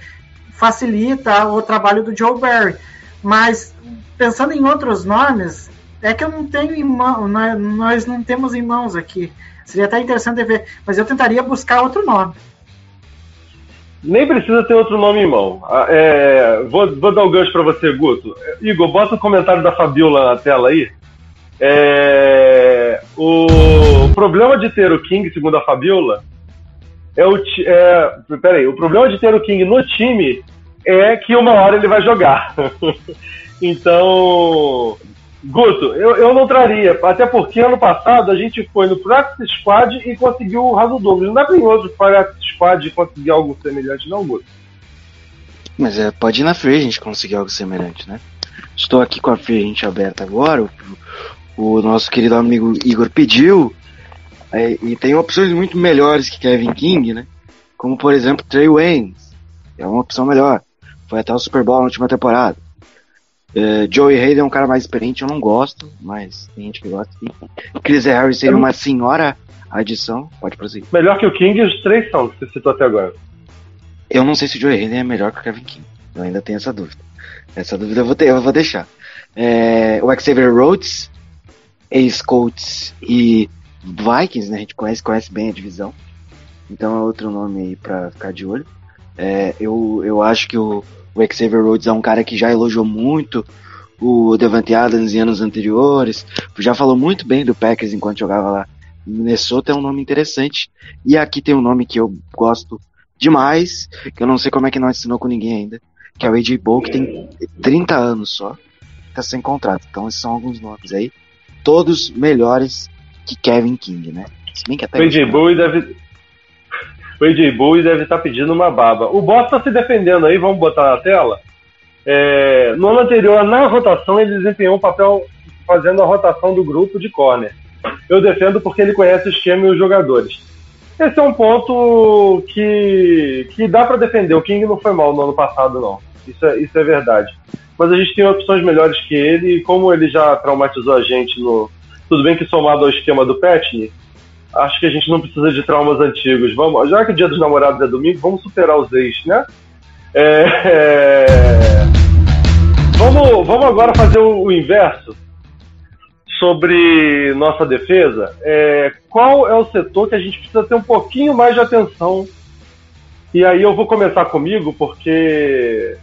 facilita o trabalho do Joe Barry. Mas pensando em outros nomes, é que eu não tenho em mão, nós não temos em mãos aqui. Seria até interessante ver, mas eu tentaria buscar outro nome. nem precisa ter outro nome em mão. Ah, é, vou, vou dar o gancho para você, Guto. Igor, bota o comentário da Fabiola na tela aí. É, o problema de ter o King, segundo a Fabiola, é o. É, peraí, o problema de ter o King no time é que uma hora ele vai jogar. então, Guto, eu, eu não traria, até porque ano passado a gente foi no Practice Squad e conseguiu o Raso Douglas. Não dá pra ir outro Practice Squad e conseguir algo semelhante, não, Guto? Mas é, pode ir na Free Agent conseguir algo semelhante, né? Estou aqui com a Free Agent aberta agora. O, o nosso querido amigo Igor pediu. É, e tem opções muito melhores que Kevin King, né? Como, por exemplo, Trey Waynes. É uma opção melhor. Foi até o Super Bowl na última temporada. É, Joey Hayden é um cara mais experiente, eu não gosto, mas tem gente que gosta. sim. Chris Harris seria uma senhora adição. Pode prosseguir. Melhor que o King, os três são, que você citou até agora. Eu não sei se o Joe Hayden é melhor que o Kevin King. Eu ainda tenho essa dúvida. Essa dúvida eu vou, ter, eu vou deixar. É, o Xavier Rhodes, ex-Colts e Vikings, né? A gente conhece, conhece bem a divisão. Então é outro nome aí pra ficar de olho. É, eu, eu acho que o, o Xavier Rhodes é um cara que já elogiou muito o Devante Adams em anos anteriores. Já falou muito bem do Packers enquanto jogava lá. Minnesota é um nome interessante. E aqui tem um nome que eu gosto demais, que eu não sei como é que não assinou com ninguém ainda, que é o AJ Bow, que tem 30 anos só, tá sem contrato. Então esses são alguns nomes aí, todos melhores que Kevin King, né? Se bem que até O AJ Bowie deve. O AJ Bowie deve estar pedindo uma baba. O Boss está se defendendo aí, vamos botar na tela. É, no ano anterior, na rotação, ele desempenhou um papel fazendo a rotação do grupo de corner. Eu defendo porque ele conhece o esquema e os jogadores. Esse é um ponto que, que dá para defender. O King não foi mal no ano passado, não. Isso é, isso é verdade. Mas a gente tem opções melhores que ele, e como ele já traumatizou a gente no. Tudo bem que somado ao esquema do Petney, acho que a gente não precisa de traumas antigos. Vamos, já que o dia dos namorados é domingo, vamos superar os ex, né? É, é, Vamos, vamos agora fazer o, o inverso sobre nossa defesa. É, qual é o setor que a gente precisa ter um pouquinho mais de atenção? E aí eu vou começar comigo, porque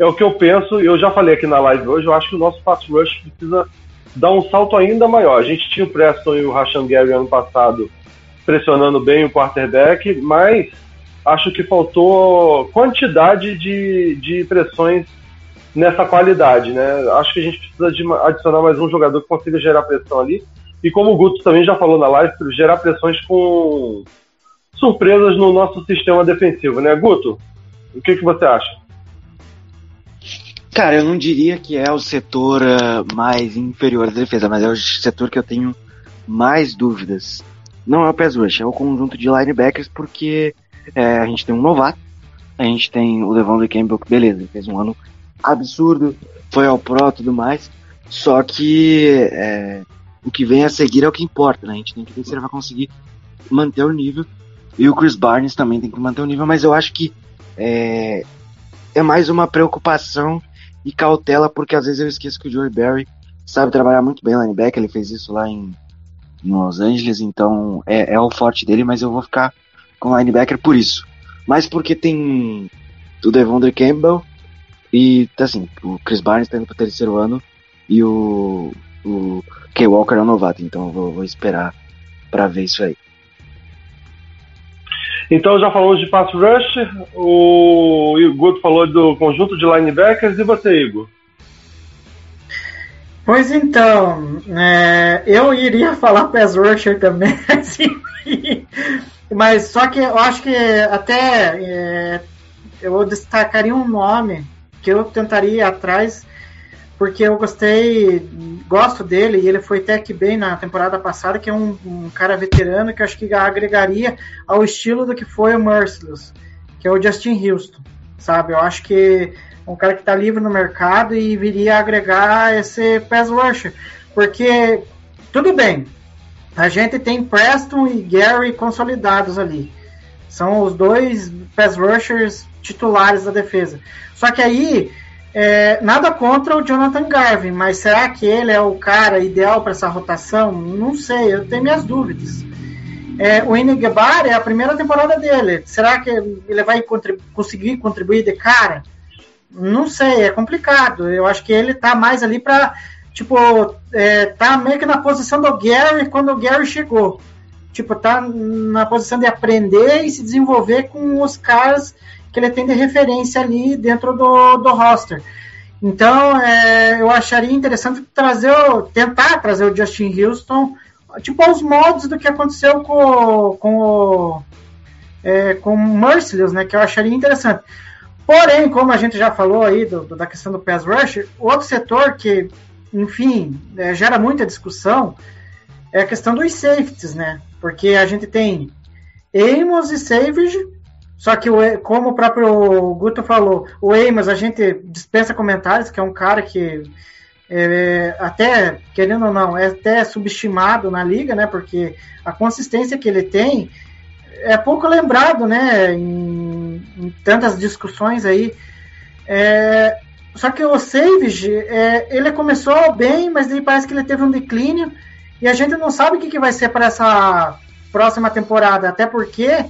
é o que eu penso, eu já falei aqui na live hoje, eu acho que o nosso pass rush precisa dar um salto ainda maior. A gente tinha o Preston e o Rashan Gary ano passado pressionando bem o quarterback, mas acho que faltou quantidade de, de pressões nessa qualidade, né? Acho que a gente precisa de adicionar mais um jogador que consiga gerar pressão ali. E como o Guto também já falou na live, gerar pressões com surpresas no nosso sistema defensivo, né, Guto? O que, que você acha? Cara, eu não diria que é o setor ah, mais inferior da defesa, mas é o setor que eu tenho mais dúvidas. Não é o pass rush, é o conjunto de linebackers, porque é, a gente tem um novato, a gente tem o Devon Campbell, que beleza, ele fez um ano absurdo, foi ao pro e tudo mais, só que é, o que vem a seguir é o que importa, né? A gente tem que ver se ele vai conseguir manter o nível, e o Chris Barnes também tem que manter o nível, mas eu acho que é, é mais uma preocupação e cautela, porque às vezes eu esqueço que o Joey Barry sabe trabalhar muito bem linebacker, ele fez isso lá em, em Los Angeles, então é, é o forte dele, mas eu vou ficar com linebacker por isso. Mas porque tem o Devondre Campbell e, assim, o Chris Barnes tá indo pro terceiro ano e o, o Kay Walker é um novato, então eu vou, vou esperar pra ver isso aí. Então já falamos de pass rush, o Guto falou do conjunto de linebackers e você, Igor? Pois então, é, eu iria falar pass rusher também, mas só que eu acho que até é, eu destacaria um nome que eu tentaria ir atrás, porque eu gostei, gosto dele e ele foi até que bem na temporada passada, que é um, um cara veterano que acho que agregaria ao estilo do que foi o Merciless, que é o Justin Houston, sabe? Eu acho que um cara que está livre no mercado e viria agregar esse pass rusher. Porque, tudo bem, a gente tem Preston e Gary consolidados ali. São os dois pass rushers titulares da defesa. Só que aí, é, nada contra o Jonathan Garvin, mas será que ele é o cara ideal para essa rotação? Não sei, eu tenho minhas dúvidas. É, o Inigbar é a primeira temporada dele. Será que ele vai conseguir contribuir de cara? Não sei, é complicado. Eu acho que ele tá mais ali para tipo, é, tá meio que na posição do Gary quando o Gary chegou. Tipo, tá na posição de aprender e se desenvolver com os caras que ele tem de referência ali dentro do, do roster. Então, é, eu acharia interessante trazer, tentar trazer o Justin Houston, tipo, aos modos do que aconteceu com, com o é, com Merciless, né, que eu acharia interessante. Porém, como a gente já falou aí do, do, da questão do pass rush, outro setor que, enfim, é, gera muita discussão é a questão dos safeties, né? Porque a gente tem Amos e Savage, só que, como o próprio Guto falou, o Amos a gente dispensa comentários, que é um cara que é, até, querendo ou não, é até subestimado na liga, né? Porque a consistência que ele tem é pouco lembrado, né? Em, em tantas discussões aí. É, só que o Savage, é, ele começou bem, mas aí parece que ele teve um declínio e a gente não sabe o que, que vai ser para essa próxima temporada, até porque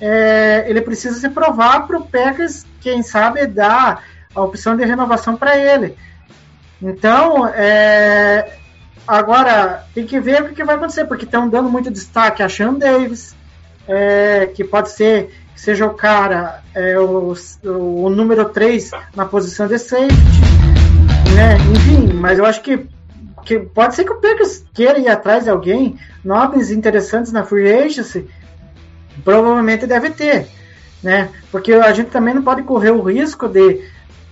é, ele precisa se provar para o Packers, quem sabe, dar a opção de renovação para ele. Então, é, agora tem que ver o que, vai acontecer, porque estão dando muito destaque a Sean Davis, é, que pode ser que seja o cara, é, o, o número 3 na posição de safety, né? Enfim, mas eu acho que, que pode ser que o Packers queira ir atrás de alguém, nomes interessantes na free agency, provavelmente deve ter, né? Porque a gente também não pode correr o risco de,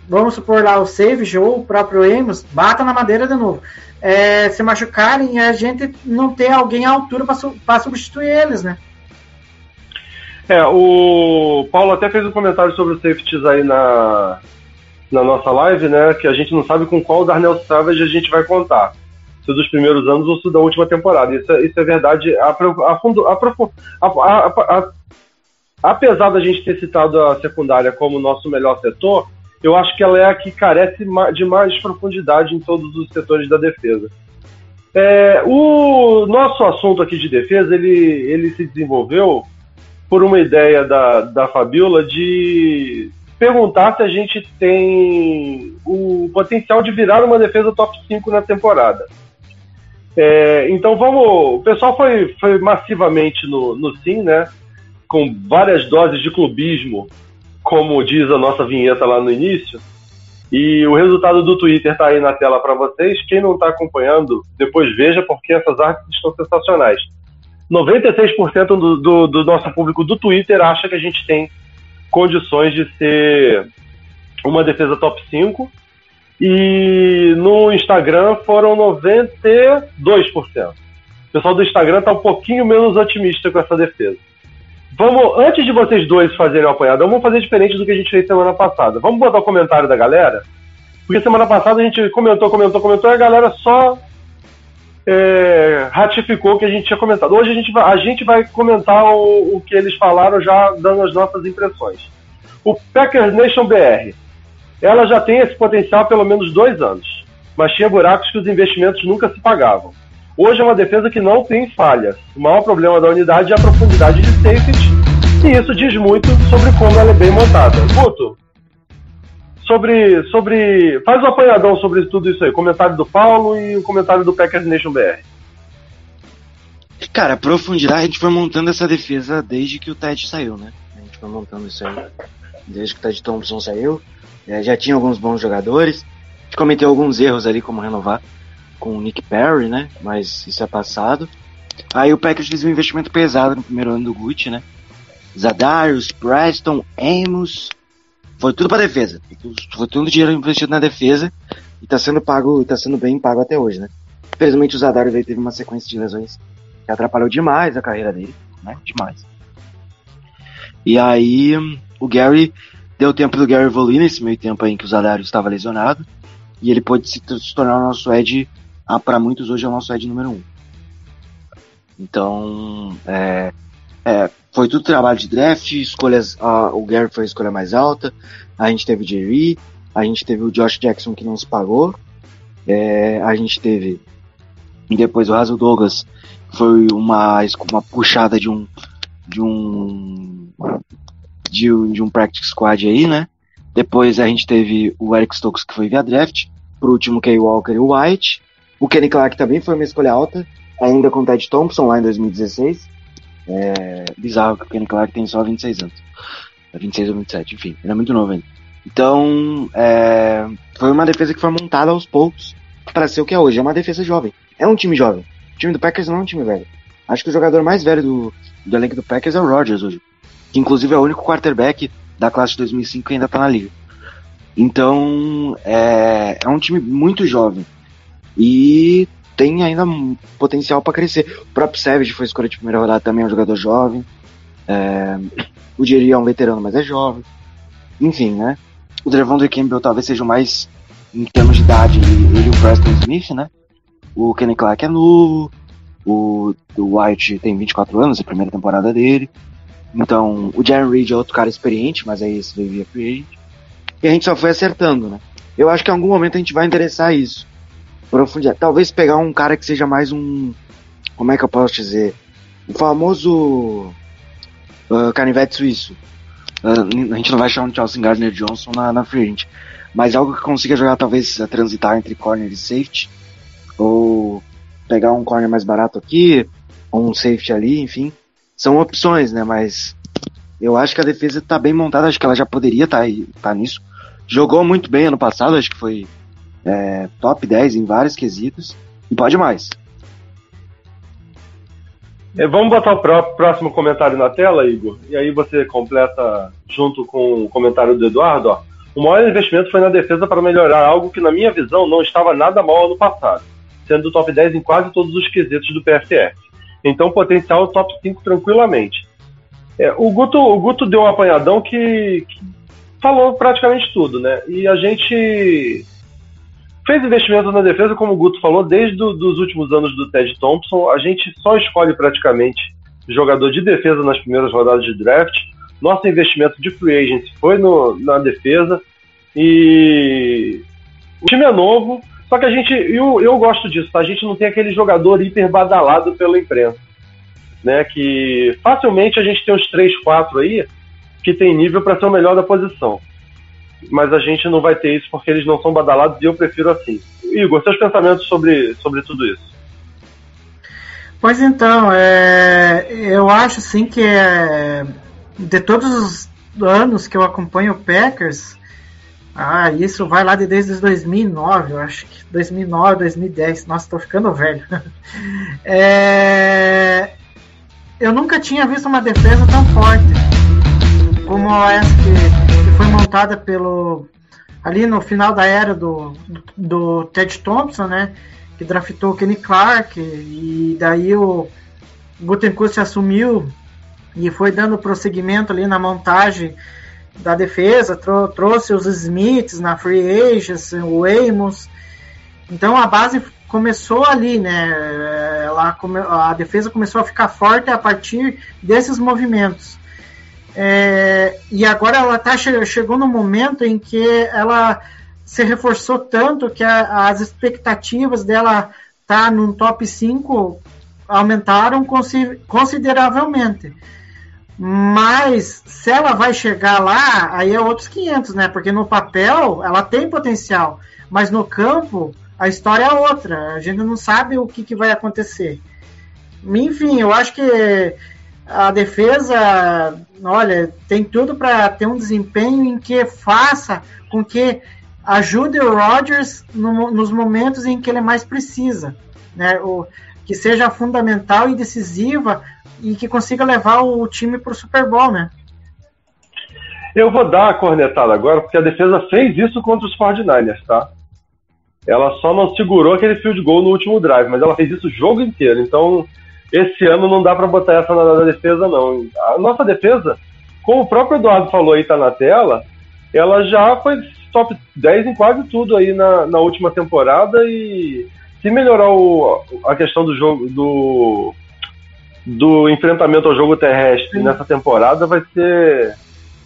vamos supor lá, o Savage ou o próprio Amos, bata na madeira de novo, é, se machucarem e a gente não ter alguém à altura para substituir eles, né? É, o Paulo até fez um comentário sobre os safeties aí na, na nossa live, né? Que a gente não sabe com qual Darnell Savage a gente vai contar. Dos primeiros anos ou se da última temporada. Isso, é, isso é verdade. Apesar da gente ter citado a secundária como nosso melhor setor, eu acho que ela é a que carece de mais profundidade em todos os setores da defesa. É, o nosso assunto aqui de defesa, ele, ele se desenvolveu por uma ideia da, da Fabiola de perguntar se a gente tem o potencial de virar uma defesa top 5 na temporada. É, então vamos. O pessoal foi, foi massivamente no, no sim, né? Com várias doses de clubismo, como diz a nossa vinheta lá no início. E o resultado do Twitter está aí na tela para vocês. Quem não está acompanhando, depois veja, porque essas artes estão sensacionais. 96% do, do, do nosso público do Twitter acha que a gente tem condições de ser uma defesa top 5. E no Instagram foram 92%. O pessoal do Instagram está um pouquinho menos otimista com essa defesa. Vamos, antes de vocês dois fazerem o apanhado, vamos fazer diferente do que a gente fez semana passada. Vamos botar o comentário da galera? Porque semana passada a gente comentou, comentou, comentou, e a galera só é, ratificou o que a gente tinha comentado. Hoje a gente vai, a gente vai comentar o, o que eles falaram, já dando as nossas impressões. O Packers Nation BR, ela já tem esse potencial há pelo menos dois anos, mas tinha buracos que os investimentos nunca se pagavam. Hoje é uma defesa que não tem falhas. O maior problema da unidade é a profundidade de safety, e isso diz muito sobre como ela é bem montada. Guto, sobre, sobre. Faz um apanhadão sobre tudo isso aí. Comentário do Paulo e o comentário do Packers Nation BR. Cara, a profundidade, a gente foi montando essa defesa desde que o Ted saiu, né? A gente foi montando isso aí desde que o Ted Thompson saiu. É, já tinha alguns bons jogadores. A gente cometeu alguns erros ali, como renovar com o Nick Perry, né? Mas isso é passado. Aí o Packers fez um investimento pesado no primeiro ano do Gucci, né? Zadarius, Preston, Amos, foi tudo para defesa. Foi todo o dinheiro investido na defesa e está sendo pago, está sendo bem pago até hoje, né? Infelizmente o Zadário teve uma sequência de lesões que atrapalhou demais a carreira dele, né? Demais. E aí o Gary deu tempo do Gary evoluir nesse meio tempo aí em que o Zadário estava lesionado e ele pôde se, se tornar o nosso Ed, ah, para muitos hoje é o nosso Ed número um. Então, é, é, foi tudo trabalho de draft, escolhas. O Gary foi a escolha mais alta. A gente teve o Jerry, a gente teve o Josh Jackson que não se pagou. É, a gente teve depois o Hazel Douglas foi uma, uma puxada de um de um de um, de um practice squad aí, né? Depois a gente teve o Eric Stokes que foi via draft, por último Kay Walker e o White. O Kenny Clark também foi uma escolha alta, ainda com o Ted Thompson lá em 2016. É bizarro que o Kenny Clark tem só 26 anos. 26 ou 27, enfim, ele é muito novo ainda. Então, é, foi uma defesa que foi montada aos poucos para ser o que é hoje. É uma defesa jovem. É um time jovem. O time do Packers não é um time velho. Acho que o jogador mais velho do, do elenco do Packers é o Rodgers hoje. Que inclusive é o único quarterback da classe de 2005 que ainda tá na liga. Então, é, é um time muito jovem. E tem ainda potencial para crescer. O próprio Savage foi escolha de primeira rodada também, é um jogador jovem. É, o Jerry é um veterano, mas é jovem. Enfim, né? O Devondre Campbell talvez seja o mais, em termos de idade, ele e o Preston Smith, né? O Kenny Clark é novo. O, o White tem 24 anos, é a primeira temporada dele. Então, o Jerry Reed é outro cara experiente, mas aí esse veio via free agent. E a gente só foi acertando, né? Eu acho que em algum momento a gente vai interessar isso. Profundidade. Talvez pegar um cara que seja mais um. Como é que eu posso dizer? O famoso. Uh, canivete suíço. Uh, a gente não vai chamar de Chelsea Gardner Johnson na, na free agent. Mas algo que consiga jogar, talvez, transitar entre corner e safety. Ou pegar um corner mais barato aqui, ou um safety ali, enfim. São opções, né? Mas eu acho que a defesa tá bem montada, acho que ela já poderia estar tá, tá nisso. Jogou muito bem ano passado, acho que foi é, top 10 em vários quesitos. E pode mais. É, vamos botar o pró- próximo comentário na tela, Igor? E aí você completa junto com o comentário do Eduardo. Ó. O maior investimento foi na defesa para melhorar algo que, na minha visão, não estava nada mal ano passado, sendo top 10 em quase todos os quesitos do PFF. Então, potencial top 5 tranquilamente. É, o, Guto, o Guto deu um apanhadão que, que falou praticamente tudo, né? E a gente fez investimento na defesa, como o Guto falou, desde os últimos anos do Ted Thompson. A gente só escolhe praticamente jogador de defesa nas primeiras rodadas de draft. Nosso investimento de free agency foi no, na defesa. E o time é novo, só que a gente, eu, eu gosto disso, tá? a gente não tem aquele jogador hiper badalado pela imprensa. Né, que facilmente a gente tem uns 3, 4 aí que tem nível para ser o melhor da posição. Mas a gente não vai ter isso porque eles não são badalados e eu prefiro assim. Igor, seus pensamentos sobre, sobre tudo isso? Pois então, é, eu acho assim que é, de todos os anos que eu acompanho o Packers, ah, isso vai lá de desde 2009, eu acho que 2009, 2010. Nossa, tô ficando velho. É, eu nunca tinha visto uma defesa tão forte como essa que, que foi montada pelo ali no final da era do, do, Ted Thompson, né? Que draftou o Kenny Clark e daí o Gutenkust assumiu e foi dando prosseguimento ali na montagem da defesa, trou trouxe os Smiths na Free Agents, o Amos. Então a base começou ali, né? Ela come a defesa começou a ficar forte a partir desses movimentos. É, e agora ela tá, chegou no momento em que ela se reforçou tanto que a, as expectativas dela tá no top 5 aumentaram consideravelmente. Mas se ela vai chegar lá, aí é outros 500, né? Porque no papel ela tem potencial, mas no campo a história é outra. A gente não sabe o que, que vai acontecer. Enfim, eu acho que a defesa, olha, tem tudo para ter um desempenho em que faça com que ajude o Rodgers no, nos momentos em que ele mais precisa, né? O, que seja fundamental e decisiva e que consiga levar o time para o Super Bowl, né? Eu vou dar a cornetada agora, porque a defesa fez isso contra os 49ers, tá? Ela só não segurou aquele field goal no último drive, mas ela fez isso o jogo inteiro. Então, esse ano não dá para botar essa na, defesa, não. A nossa defesa, como o próprio Eduardo falou aí, tá na tela, ela já foi top 10 em quase tudo aí na, na última temporada e se melhorar o, a questão do jogo, do, do enfrentamento ao jogo terrestre Sim. nessa temporada, vai ser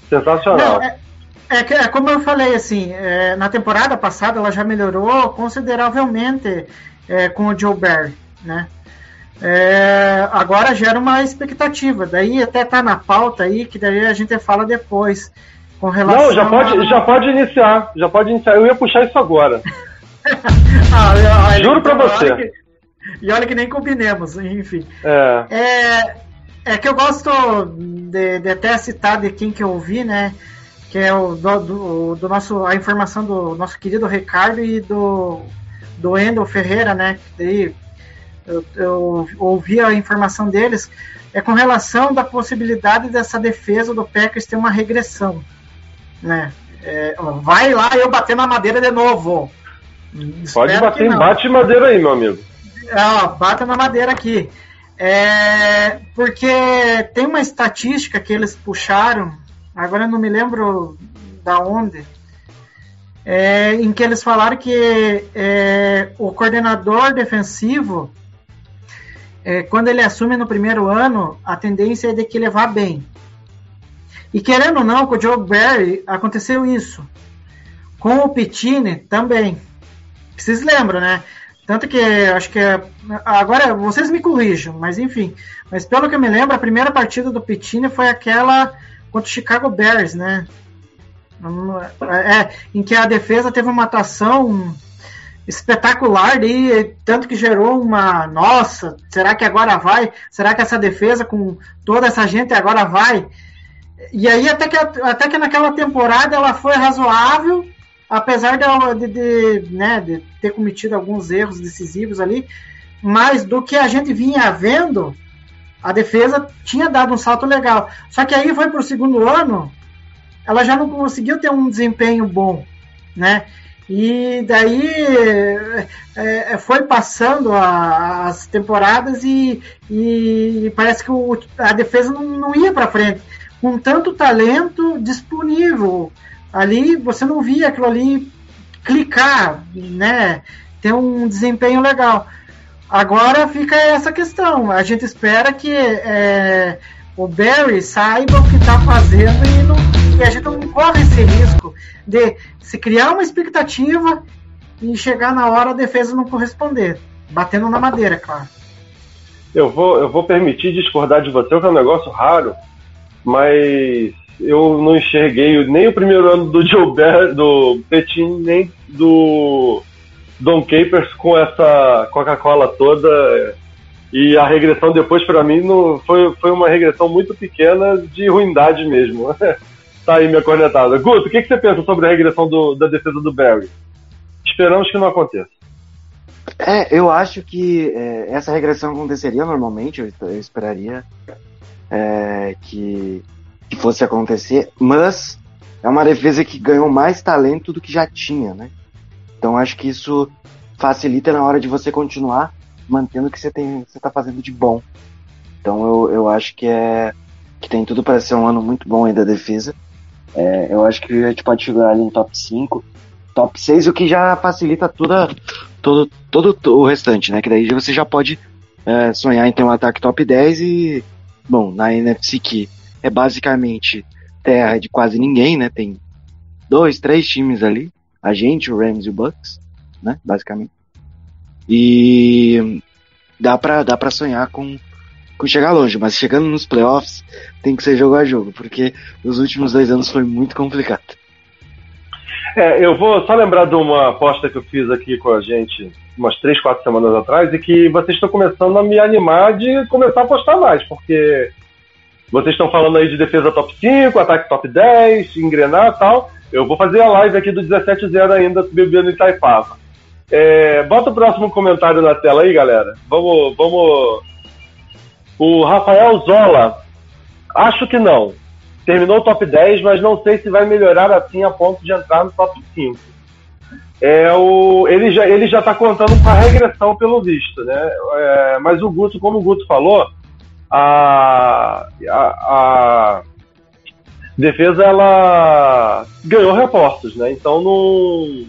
sensacional. Não, é, é, é, como eu falei, assim, é, na temporada passada ela já melhorou consideravelmente é, com o Joe Barry. né? É, agora gera uma expectativa, daí até tá na pauta aí, que daí a gente fala depois. Com relação Não, já pode, a- já pode iniciar. Já pode iniciar. Eu ia puxar isso agora. Ah, olha, Juro pra então, você. que- e olha que nem combinemos, enfim. É. É, é que eu gosto de, de até citar de quem que eu ouvi, né? Que é o do, do, do nosso, a informação do nosso querido Ricardo e do, do Endel Ferreira, né? Que daí eu, eu ouvi a informação deles, é com relação da possibilidade dessa defesa do Packers ter uma regressão, né? É, vai lá eu bater na madeira de novo. Pode bater bate madeira aí, meu amigo. Ó, bata na madeira aqui. É, porque tem uma estatística que eles puxaram, agora eu não me lembro da onde, é, em que eles falaram que é, o coordenador defensivo, é, quando ele assume no primeiro ano, a tendência é de que ele vá bem. E querendo ou não, com o Joe Barry aconteceu isso. Com o Pitine também. Vocês lembram, né? Tanto que acho que é- agora vocês me corrijam, mas enfim. Mas pelo que eu me lembro, a primeira partida do Pitini foi aquela contra o Chicago Bears, né? É, em que a defesa teve uma atuação espetacular e tanto que gerou uma nossa, será que agora vai? Será que essa defesa com toda essa gente agora vai? E aí até que até que naquela temporada ela foi razoável, apesar de, de, de, né, de ter cometido alguns erros decisivos ali, mas do que a gente vinha vendo, a defesa tinha dado um salto legal. Só que aí foi para o segundo ano, ela já não conseguiu ter um desempenho bom, né? E daí é, foi passando a, as temporadas e, e parece que o, a defesa não, não ia para frente. Com tanto talento disponível, ali você não via aquilo ali clicar, né? Ter um desempenho legal. Agora fica essa questão. A gente espera que é, o Barry saiba o que está fazendo e, não, e, a gente não corre esse risco de se criar uma expectativa e chegar na hora a defesa não corresponder. Batendo na madeira, claro. Eu vou, eu vou permitir discordar de você, que é um negócio raro, mas eu não enxerguei nem o primeiro ano do Joe do Petin, nem do Don Capers com essa Coca-Cola toda. E a regressão depois, para mim, não, foi, foi uma regressão muito pequena de ruindade mesmo. tá aí minha cornetada. Guto, o que, que você pensa sobre a regressão do, da defesa do Barry? Esperamos que não aconteça. É, eu acho que é, essa regressão aconteceria normalmente, eu, eu esperaria é, que, que fosse acontecer, mas é uma defesa que ganhou mais talento do que já tinha, né? Então acho que isso facilita na hora de você continuar mantendo o que você tem, você tá fazendo de bom. Então eu, eu acho que é que tem tudo para ser um ano muito bom aí da defesa. É, eu acho que a gente pode chegar ali em top 5, top 6, o que já facilita toda, todo, todo o restante, né? Que daí você já pode é, sonhar em ter um ataque top 10 e, bom, na NFC que é basicamente terra de quase ninguém, né? Tem dois, três times ali, a gente, o Rams e o Bucks, né? Basicamente. E dá pra, dá pra sonhar com, com chegar longe, mas chegando nos playoffs tem que ser jogo a jogo, porque os últimos dois anos foi muito complicado. É, eu vou só lembrar de uma aposta que eu fiz aqui com a gente umas três, quatro semanas atrás e que vocês estão começando a me animar de começar a apostar mais, porque vocês estão falando aí de defesa top 5, ataque top 10, engrenar e tal. Eu vou fazer a live aqui do 17-0 ainda, bebendo em. É, bota o próximo comentário na tela aí, galera. Vamos, vamos. O Rafael Zola. Acho que não. Terminou o top 10, mas não sei se vai melhorar assim a ponto de entrar no top 5. É, o, ele, já, ele já tá contando com a regressão, pelo visto, né? É, mas o Guto, como o Guto falou, a, a, a defesa ela ganhou reforços, né? Então não,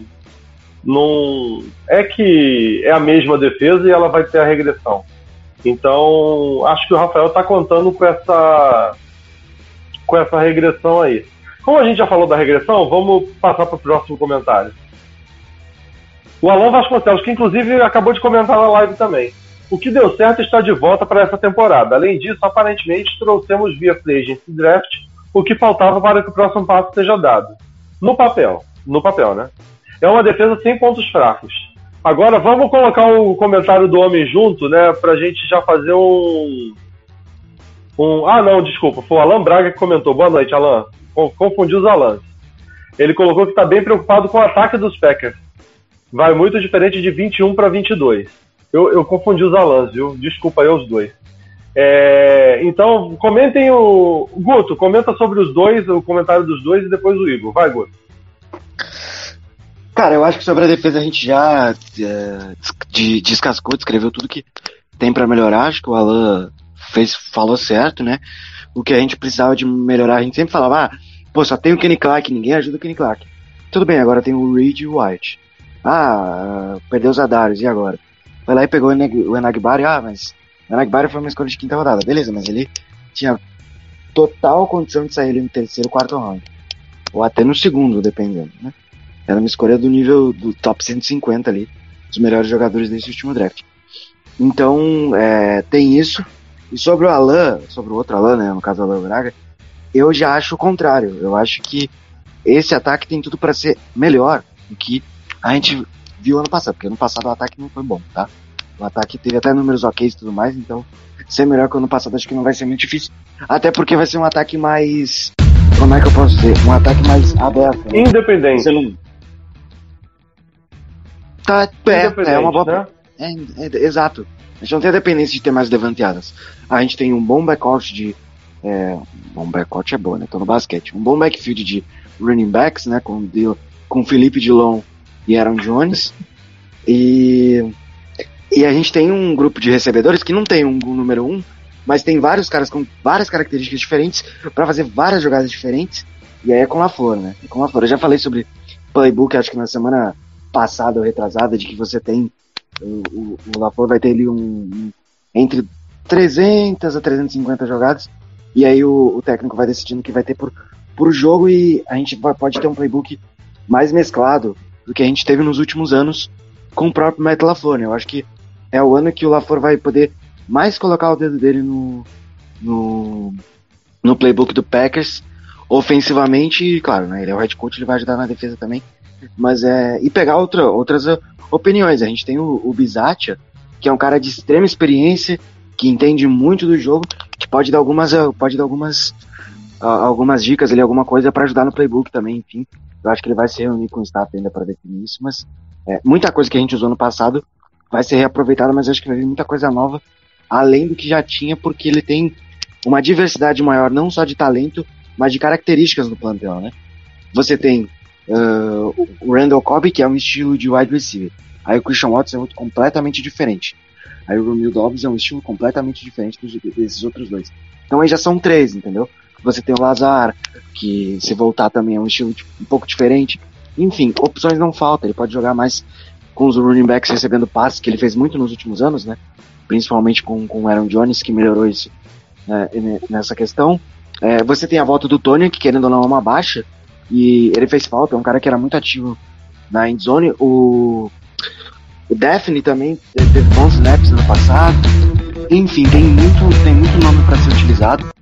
não é que é a mesma defesa e ela vai ter a regressão. Então acho que o Rafael está contando com essa com essa regressão aí. Como a gente já falou da regressão, vamos passar para o próximo comentário. O Alan Vasconcelos, que inclusive acabou de comentar na live também. O que deu certo está de volta para essa temporada. Além disso, aparentemente trouxemos via Free Agency Draft o que faltava para que o próximo passo seja dado. No papel, no papel, né? É uma defesa sem pontos fracos. Agora vamos colocar o comentário do homem junto, né? Pra gente já fazer um. um ah, não, desculpa. Foi o Alan Braga que comentou. Boa noite, Alan. Confundi os Alans. Ele colocou que está bem preocupado com o ataque dos Packers. Vai muito diferente de 21 para 22. Eu, eu confundi os Alans, viu? Desculpa aí os dois. É, então, comentem o. Guto, comenta sobre os dois, o comentário dos dois e depois o Igor. Vai, Guto. Cara, eu acho que sobre a defesa a gente já é, de, descascou, descreveu tudo que tem para melhorar. Acho que o Alan fez, falou certo, né? O que a gente precisava de melhorar, a gente sempre falava, ah, pô, só tem o Kenny Clark, ninguém ajuda o Kenny Clark. Tudo bem, agora tem o Reed e o White. Ah, perdeu os Adarius, e agora? Foi lá e pegou o Enagbari, ah, mas o Enagbari foi uma escolha de quinta rodada, beleza, mas ele tinha total condição de sair no terceiro, quarto round. Ou até no segundo, dependendo, né? Era uma escolha do nível do top 150 ali, dos melhores jogadores desse último draft. Então, é, tem isso. E sobre o Alan, sobre o outro Alan, né, no caso do Alan Braga, eu já acho o contrário. Eu acho que esse ataque tem tudo para ser melhor do que a gente viu ano passado, porque ano passado o ataque não foi bom, tá? O ataque teve até números ok e tudo mais, então ser melhor que o ano passado acho que não vai ser muito difícil. Até porque vai ser um ataque mais. Como é que eu posso dizer? Um ataque mais aberto. Né? Independente. Não, Tá, é, é uma boa. Né? É, é, exato. A gente não tem a dependência de ter mais levanteadas. A gente tem um bom backcourt de. É, bom backcourt é bom, né? Tô no basquete. Um bom backfield de running backs, né? Com, com Felipe Dilon e Aaron Jones. E. E a gente tem um grupo de recebedores que não tem um, um número um, mas tem vários caras com várias características diferentes para fazer várias jogadas diferentes. E aí é com a flor, né? É com a flor. Eu já falei sobre playbook, acho que na semana passada ou retrasada de que você tem o, o, o LaFleur vai ter ali um, um, entre 300 a 350 jogadas e aí o, o, técnico vai decidindo que vai ter por, por jogo e a gente pode ter um playbook mais mesclado do que a gente teve nos últimos anos com o próprio Matt LaFleur. Né? Eu acho que é o ano que o LaFleur vai poder mais colocar o dedo dele no, no, no playbook do Packers ofensivamente, e claro, né, ele é o head coach, ele vai ajudar na defesa também, mas é. E pegar outra, outras opiniões. A gente tem o, o Bizatia, que é um cara de extrema experiência, que entende muito do jogo, que pode dar algumas, pode dar algumas, algumas dicas ali, alguma coisa para ajudar no playbook também, enfim. Eu acho que ele vai se reunir com o staff ainda para definir isso, mas é, muita coisa que a gente usou no passado vai ser reaproveitada, mas acho que vai vir muita coisa nova, além do que já tinha, porque ele tem uma diversidade maior, não só de talento, mas de características no plantel, né? Você tem uh, o Randall Cobb, que é um estilo de wide receiver. Aí o Christian Watson é outro completamente diferente. Aí o Romeo Dobbs é um estilo completamente diferente dos, desses outros dois. Então aí já são três, entendeu? Você tem o Lazar, que se voltar também é um estilo um pouco diferente. Enfim, opções não faltam. Ele pode jogar mais com os running backs recebendo passes, que ele fez muito nos últimos anos, né? Principalmente com, com o Aaron Jones, que melhorou isso né, nessa questão. É, você tem a volta do Tony, que querendo ou não é uma baixa, e ele fez falta, é um cara que era muito ativo na endzone. O, o Daphne também teve bons snaps no passado. Enfim, tem muito, tem muito nome para ser utilizado.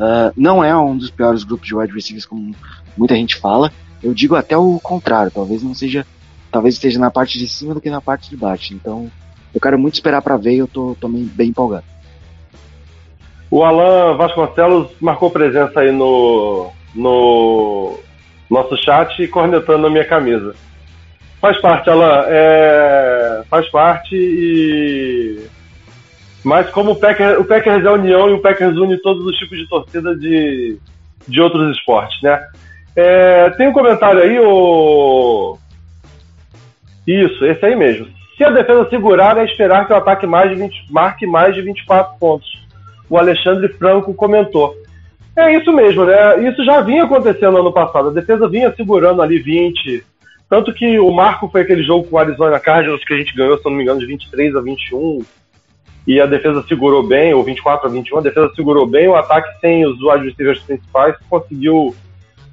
Uh, não é um dos piores grupos de wide receivers, como muita gente fala. Eu digo até o contrário, talvez não seja. Talvez esteja na parte de cima do que na parte de baixo. Então, eu quero muito esperar para ver e eu tô, tô bem empolgado. O Alan Vasconcelos marcou presença aí no, no nosso chat cornetando a minha camisa. Faz parte, Alan. É... Faz parte e. Mas como o Packers, o Packers é união e o Packers une todos os tipos de torcida de, de outros esportes, né? É... Tem um comentário aí, o. Isso, esse aí mesmo. Se a defesa segurar, é esperar que o ataque mais de 20, marque mais de 24 pontos. O Alexandre Franco comentou. É isso mesmo, né? Isso já vinha acontecendo ano passado. A defesa vinha segurando ali 20. Tanto que o marco foi aquele jogo com o Arizona Cardinals que a gente ganhou, se não me engano, de 23 a 21. E a defesa segurou bem, ou 24 a 21, a defesa segurou bem. O ataque sem os wide principais conseguiu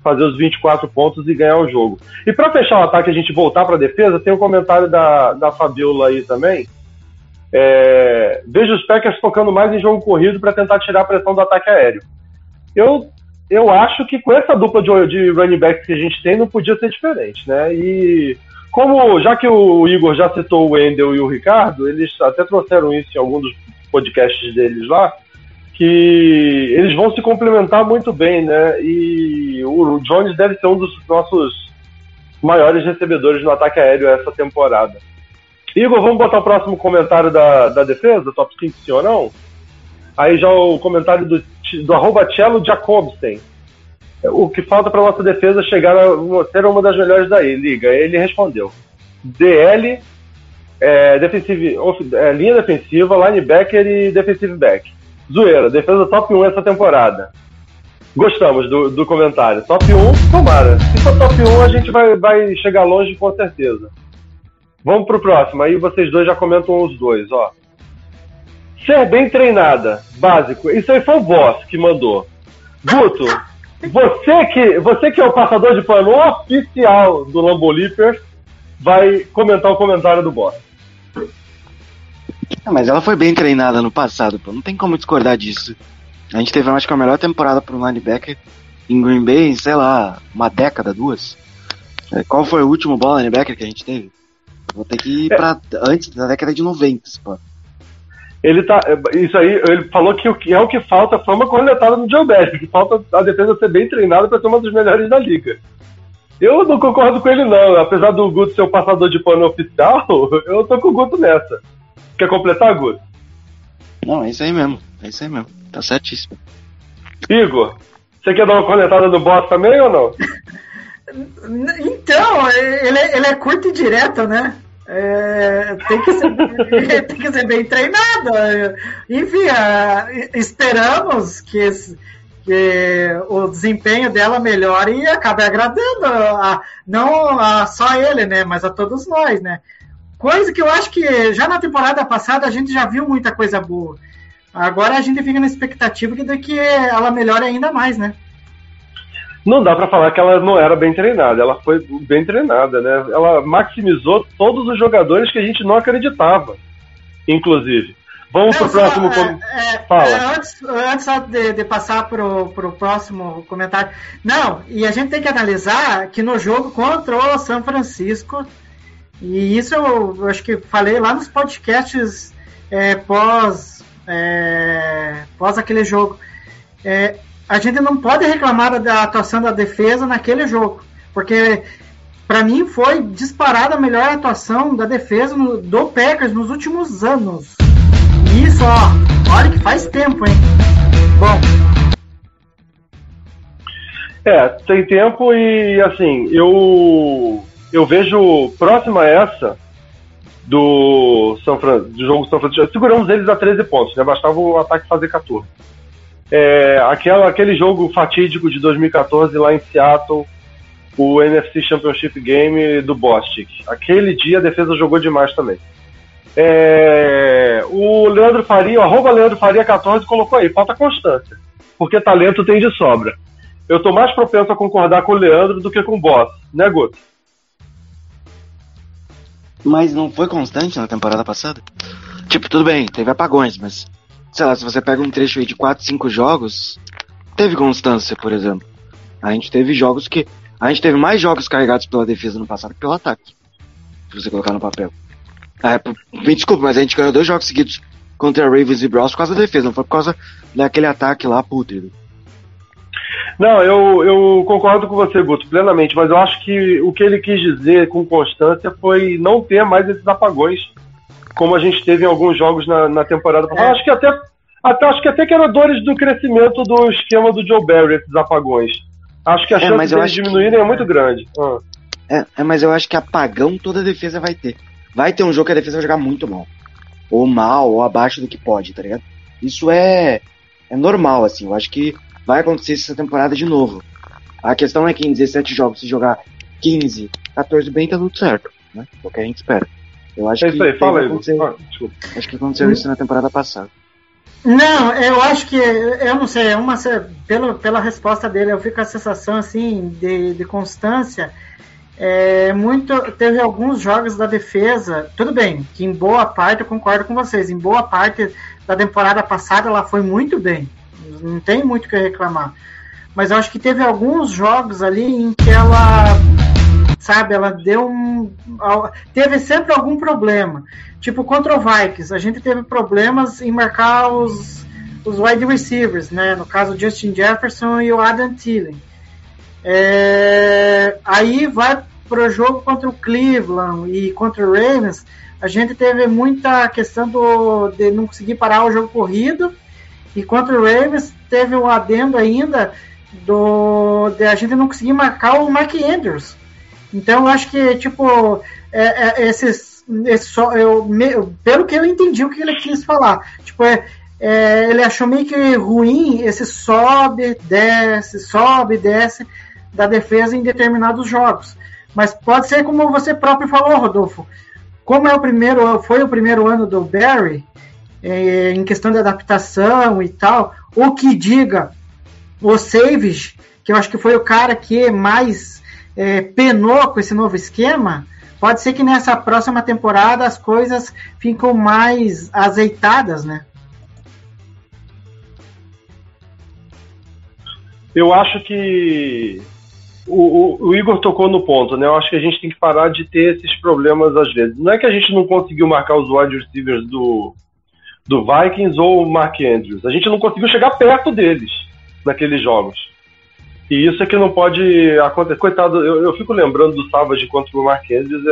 fazer os 24 pontos e ganhar o jogo. E para fechar o ataque, a gente voltar para a defesa, tem um comentário da, da Fabiola aí também, É, vejo os Packers focando mais em jogo corrido para tentar tirar a pressão do ataque aéreo. Eu, eu acho que com essa dupla de, de running backs que a gente tem, não podia ser diferente, né? E como, já que o Igor já citou o Wendel e o Ricardo, eles até trouxeram isso em algum dos podcasts deles lá, que eles vão se complementar muito bem, né? E o Jones deve ser um dos nossos maiores recebedores no ataque aéreo essa temporada. Igor, vamos botar o próximo comentário da, da defesa, top 5 sim ou não? Aí já o comentário do, do arroba Cello Jacobsen. O que falta para nossa defesa chegar a ser uma das melhores da liga? Ele respondeu. DL, é, defensive, off- é, linha defensiva, linebacker e defensive back. Zoeira, defesa top 1 essa temporada. Gostamos do, do comentário. Top 1, tomara. Se for top 1, a gente vai, vai chegar longe com certeza. Vamos pro próximo. Aí vocês dois já comentam os dois, ó. Ser bem treinada, básico. Isso aí foi o boss que mandou. Guto, você que, você que é o passador de pano oficial do Lambolipers, vai comentar o comentário do boss. Ah, mas ela foi bem treinada no passado, pô. Não tem como discordar disso. A gente teve, acho que a melhor temporada pro linebacker em Green Bay, em, sei lá, uma década, duas. É, Qual foi o último bola linebacker que a gente teve? Vou ter que ir pra antes da década de 90, pô. Ele tá. Isso aí, ele falou que o que é o que falta fama coletada no Joe Barry, que falta a defesa ser bem treinada para ser uma dos melhores da liga. Eu não concordo com ele, não. Apesar do Guto ser o passador de pano oficial, eu tô com o Guto nessa. Quer completar, Guto? Não, é isso aí mesmo. É isso aí mesmo. Tá certíssimo. Igor, você quer dar uma cornetada no boss também ou não? Então, ele, é- ele é curto e direto, né? É, tem, que ser, tem que ser bem treinado. Enfim, ah, esperamos que, esse- que o desempenho dela melhore e acabe agradando a, não a só ele, né? Mas a todos nós, né? Coisa que eu acho que já na temporada passada a gente já viu muita coisa boa. Agora a gente fica na expectativa de que ela melhore ainda mais, né? Não dá pra falar que ela não era bem treinada, ela foi bem treinada, né? Ela maximizou todos os jogadores que a gente não acreditava, inclusive. Vamos Não, só, próximo. é, com- é, Fala. é, antes, antes só de, de passar pro, pro próximo comentário. Não, e a gente tem que analisar que no jogo contra o São Francisco, e isso eu, eu acho que falei lá nos podcasts é, pós, é, pós aquele jogo. É, a gente não pode reclamar da atuação da defesa naquele jogo, porque para mim foi disparada a melhor atuação da defesa no- do Packers nos últimos anos. Isso, ó, olha que faz tempo, hein? Bom, É, tem tempo e assim, eu eu vejo próxima essa do São Fran, do jogo São Francisco. Seguramos eles a 13 pontos, né? Bastava o ataque fazer 14. É, aquela, aquele jogo fatídico de 2014 lá em Seattle, o NFC Championship Game do Bostic. Aquele dia a defesa jogou demais também. É, o Leandro Faria, o arroba Leandro Faria 14 colocou aí, falta constância. Porque talento tem de sobra. Eu tô mais propenso a concordar com o Leandro do que com o Boss, né, Guto? Mas não foi constante na temporada passada? Tipo, tudo bem, teve apagões, mas. Sei lá, se você pega um trecho aí de 4, 5 jogos, teve constância, por exemplo. A gente teve jogos que. A gente teve mais jogos carregados pela defesa no passado que pelo ataque. Se você colocar no papel. Ah, p- me desculpa, mas a gente ganhou dois jogos seguidos contra Ravens e Browns por causa da defesa, não foi por causa daquele ataque lá pútrido. Não, eu, eu concordo com você, Guto, plenamente, mas eu acho que o que ele quis dizer com constância foi não ter mais esses apagões, como a gente teve em alguns jogos na, na temporada passada. É. Acho que até, até acho que até que era dores do crescimento do esquema do Joe Barry, esses apagões. Acho que a É, chance mas eu deles acho que- diminuírem é muito grande. Ah. É, é, mas eu acho que apagão toda a defesa vai ter. Vai ter um jogo que a defesa vai jogar muito mal. Ou mal, ou abaixo do que pode, tá ligado? Isso é, é normal, assim. Eu acho que vai acontecer essa temporada de novo. A questão é que em 17 jogos, se jogar 15, 14 bem, tá tudo certo. Né? É o que a gente espera. Eu acho É que isso aí, teve- fala aí, aconteceu. Ah. Acho que aconteceu isso na temporada passada. não, eu acho que, eu não sei, é uma, pelo, pela resposta dele, eu fico com a sensação, assim, de, de constância, é, muito teve alguns jogos da defesa. Tudo bem, que em boa parte eu concordo com vocês. Em boa parte da temporada passada ela foi muito bem. Não tem muito o que reclamar. Mas eu acho que teve alguns jogos ali em que ela, sabe, ela deu um, teve sempre algum problema. Tipo contra o Vikings, a gente teve problemas em marcar os os wide receivers, né? No caso, Justin Jefferson e o Adam Thielen. É, aí vai para o jogo contra o Cleveland e contra o Ravens, a gente teve muita questão do, de não conseguir parar o jogo corrido. E contra o Ravens teve um adendo ainda do de a gente não conseguir marcar o Mike Andrews. Então eu acho que tipo é, é, esses, esse só eu, me, pelo que eu entendi o que ele quis falar, tipo é, é, ele achou meio que ruim esse sobe, desce, sobe, desce da defesa em determinados jogos. Mas pode ser como você próprio falou, Rodolfo. Como é o primeiro, foi o primeiro ano do Barry, é, em questão de adaptação e tal, o que diga o Savage, que eu acho que foi o cara que mais é, penou com esse novo esquema, pode ser que nessa próxima temporada as coisas ficam mais azeitadas, né? Eu acho que o, o, o, Igor tocou no ponto, né? Eu acho que a gente tem que parar de ter esses problemas às vezes. Não é que a gente não conseguiu marcar os wide receivers do, do Vikings ou o Mark Andrews. A gente não conseguiu chegar perto deles naqueles jogos. E isso é que não pode acontecer. Coitado, eu, eu fico lembrando do Savage contra o Andrews,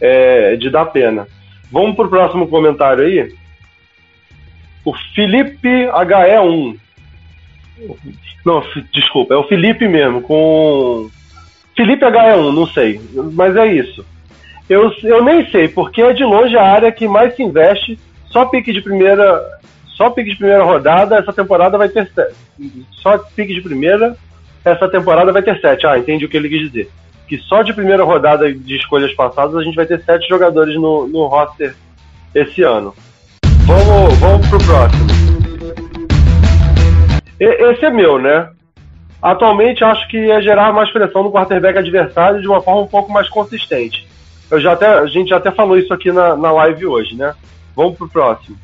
é, é de dar pena. Vamos pro próximo comentário aí. O Felipe HE1 não, desculpa, é o Felipe mesmo, com. Felipe HE1, não sei, mas é isso. Eu, eu nem sei, porque é de longe a área que mais se investe, só pique de primeira. Só pique de primeira rodada, essa temporada vai ter sete. Só pique de primeira, essa temporada vai ter sete. Ah, entendi o que ele quis dizer. Que só de primeira rodada de escolhas passadas a gente vai ter sete jogadores no, no roster esse ano. Vamos, vamos pro próximo. Esse é meu, né? Atualmente acho que ia gerar mais pressão no quarterback adversário de uma forma um pouco mais consistente. Eu já até, a gente já até falou isso aqui na, na live hoje, né? Vamos pro próximo.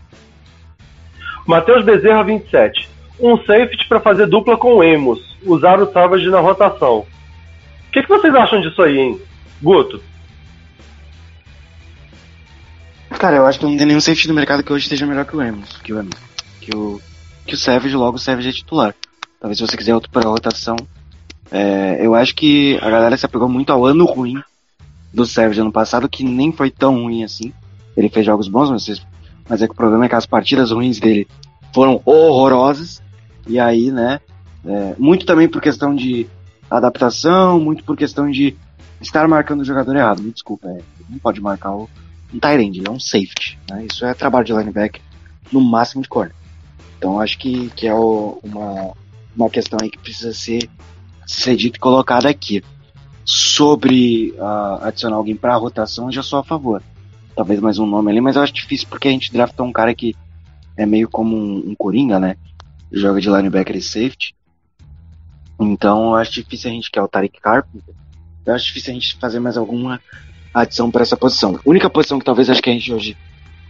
Matheus Bezerra, 27. Um safety para fazer dupla com o Emos. Usar o Savage na rotação. O que, que vocês acham disso aí, hein? Guto? Cara, eu acho que não tem nenhum safety no mercado que hoje esteja melhor que o Emos. Que o Emos. Que o que o Savage logo o Savage é titular. Talvez se você quiser outro para rotação. É, eu acho que a galera se apegou muito ao ano ruim do Savage ano passado, que nem foi tão ruim assim. Ele fez jogos bons, mas, mas é que o problema é que as partidas ruins dele foram horrorosas. E aí, né, é, muito também por questão de adaptação, muito por questão de estar marcando o jogador errado. Me desculpa, é, não pode marcar o, um ele é um safety. Né? Isso é trabalho de linebacker no máximo de corner. Então acho que, que é o, uma, uma questão aí que precisa ser, ser dita e colocada aqui. Sobre uh, adicionar alguém para a rotação, eu já sou a favor. Talvez mais um nome ali, mas eu acho difícil porque a gente draftou um cara que é meio como um, um coringa, né? Joga de linebacker e safety. Então eu acho difícil a gente, que é o Tariq Carpenter, eu acho difícil a gente fazer mais alguma adição para essa posição. A única posição que talvez acho que a gente hoje